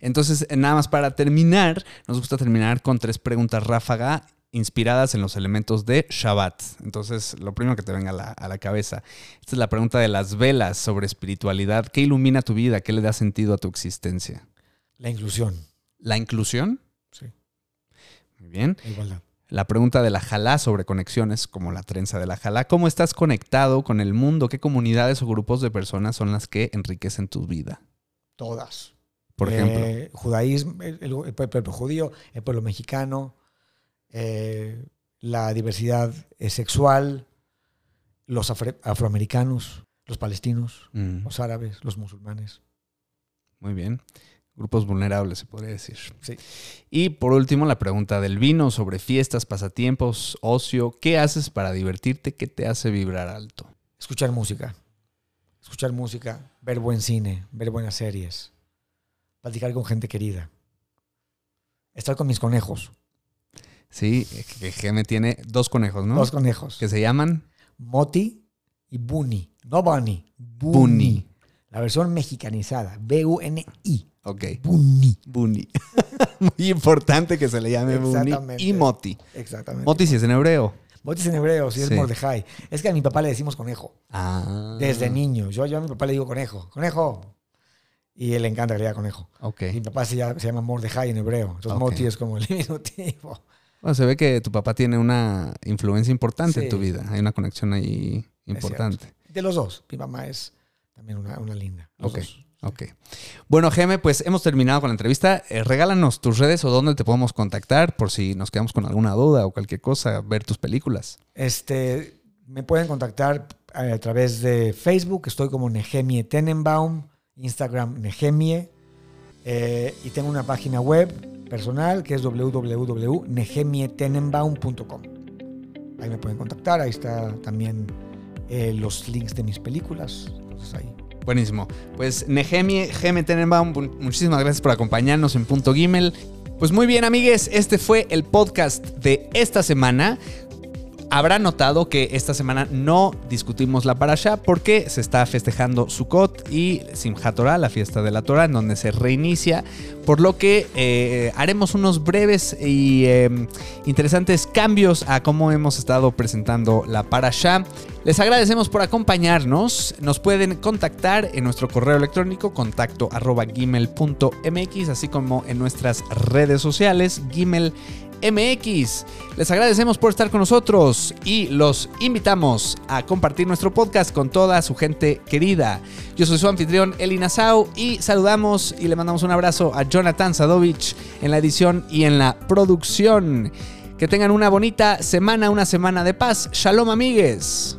Entonces, nada más para terminar, nos gusta terminar con tres preguntas ráfaga inspiradas en los elementos de Shabbat. Entonces, lo primero que te venga a la, cabeza. Esta es la pregunta de las velas sobre espiritualidad. ¿Qué ilumina tu vida? ¿Qué le da sentido a tu existencia? La inclusión. ¿La inclusión? Sí. Muy bien. La igualdad. la pregunta de la jalá sobre conexiones, como la trenza de la jalá. ¿Cómo estás conectado con el mundo? ¿Qué comunidades o grupos de personas son las que enriquecen tu vida? Todas. Por ejemplo. Eh, judaísmo, el, el- el pueblo judío, el pueblo mexicano, eh, la diversidad sexual, los afroamericanos, los palestinos, Mm, los árabes, los musulmanes. muy bien. Grupos vulnerables, se podría decir. Sí. Y por último, la pregunta del vino sobre fiestas, pasatiempos, ocio. ¿Qué haces para divertirte? ¿Qué te hace vibrar alto? Escuchar música. Escuchar música, ver buen cine, ver buenas series, platicar con gente querida, estar con mis conejos, Sí, que Geme tiene dos conejos, ¿no? dos conejos, Que se llaman Moti y Bunny, no Bunny, Bunny. Bunny. La versión mexicanizada, B-U-N-I, Ok. Bunny. Bunny. Muy importante que se le llame Bunny. Exactamente. Y Moti. Exactamente. Moti si es en hebreo. Moti es en hebreo, sí, es Sí. Mordejai. Es que a mi papá le decimos conejo, Ah. desde niño. Yo, yo a mi papá le digo conejo, conejo. Y él le encanta que le diga conejo. Ok. Mi papá se llama, se llama Mordejai en hebreo. Entonces. Moti es como el diminutivo. Bueno, se ve que tu papá tiene una influencia importante en tu vida. Hay una conexión ahí importante. De los dos. Mi mamá es también una, una linda. Los Ok. dos. Ok. Bueno, Geme, pues hemos terminado con la entrevista. Eh, regálanos tus redes o dónde te podemos contactar por si nos quedamos con alguna duda o cualquier cosa, ver tus películas. Este, me pueden contactar eh, a través de Facebook. Estoy como Nehemie Tenenbaum. Instagram Nehemie. eh, y tengo una página web personal que es www.nehemietenenbaum.com. Ahí me pueden contactar. Ahí está también eh, los links de mis películas. Buenísimo. Pues Nehemie, Geme Tenenbaum, mu- muchísimas gracias por acompañarnos en Punto Gimel. Pues muy bien, amigues, este fue el podcast de esta semana. Habrán notado que esta semana no discutimos la parasha porque se está festejando Sukkot y Simchat Torah, la fiesta de la Torah, en donde se reinicia, por lo que eh, haremos unos breves y eh, interesantes cambios a cómo hemos estado presentando la parasha. Les agradecemos por acompañarnos. Nos pueden contactar en nuestro correo electrónico contacto arroba gmail.mx, así como en nuestras redes sociales gmail MX. Les agradecemos por estar con nosotros y los invitamos a compartir nuestro podcast con toda su gente querida. Yo soy su anfitrión Eli Nassau y saludamos y le mandamos un abrazo a Jonathan Sadovich en la edición y en la producción. Que tengan una bonita semana, una semana de paz. Shalom amigues.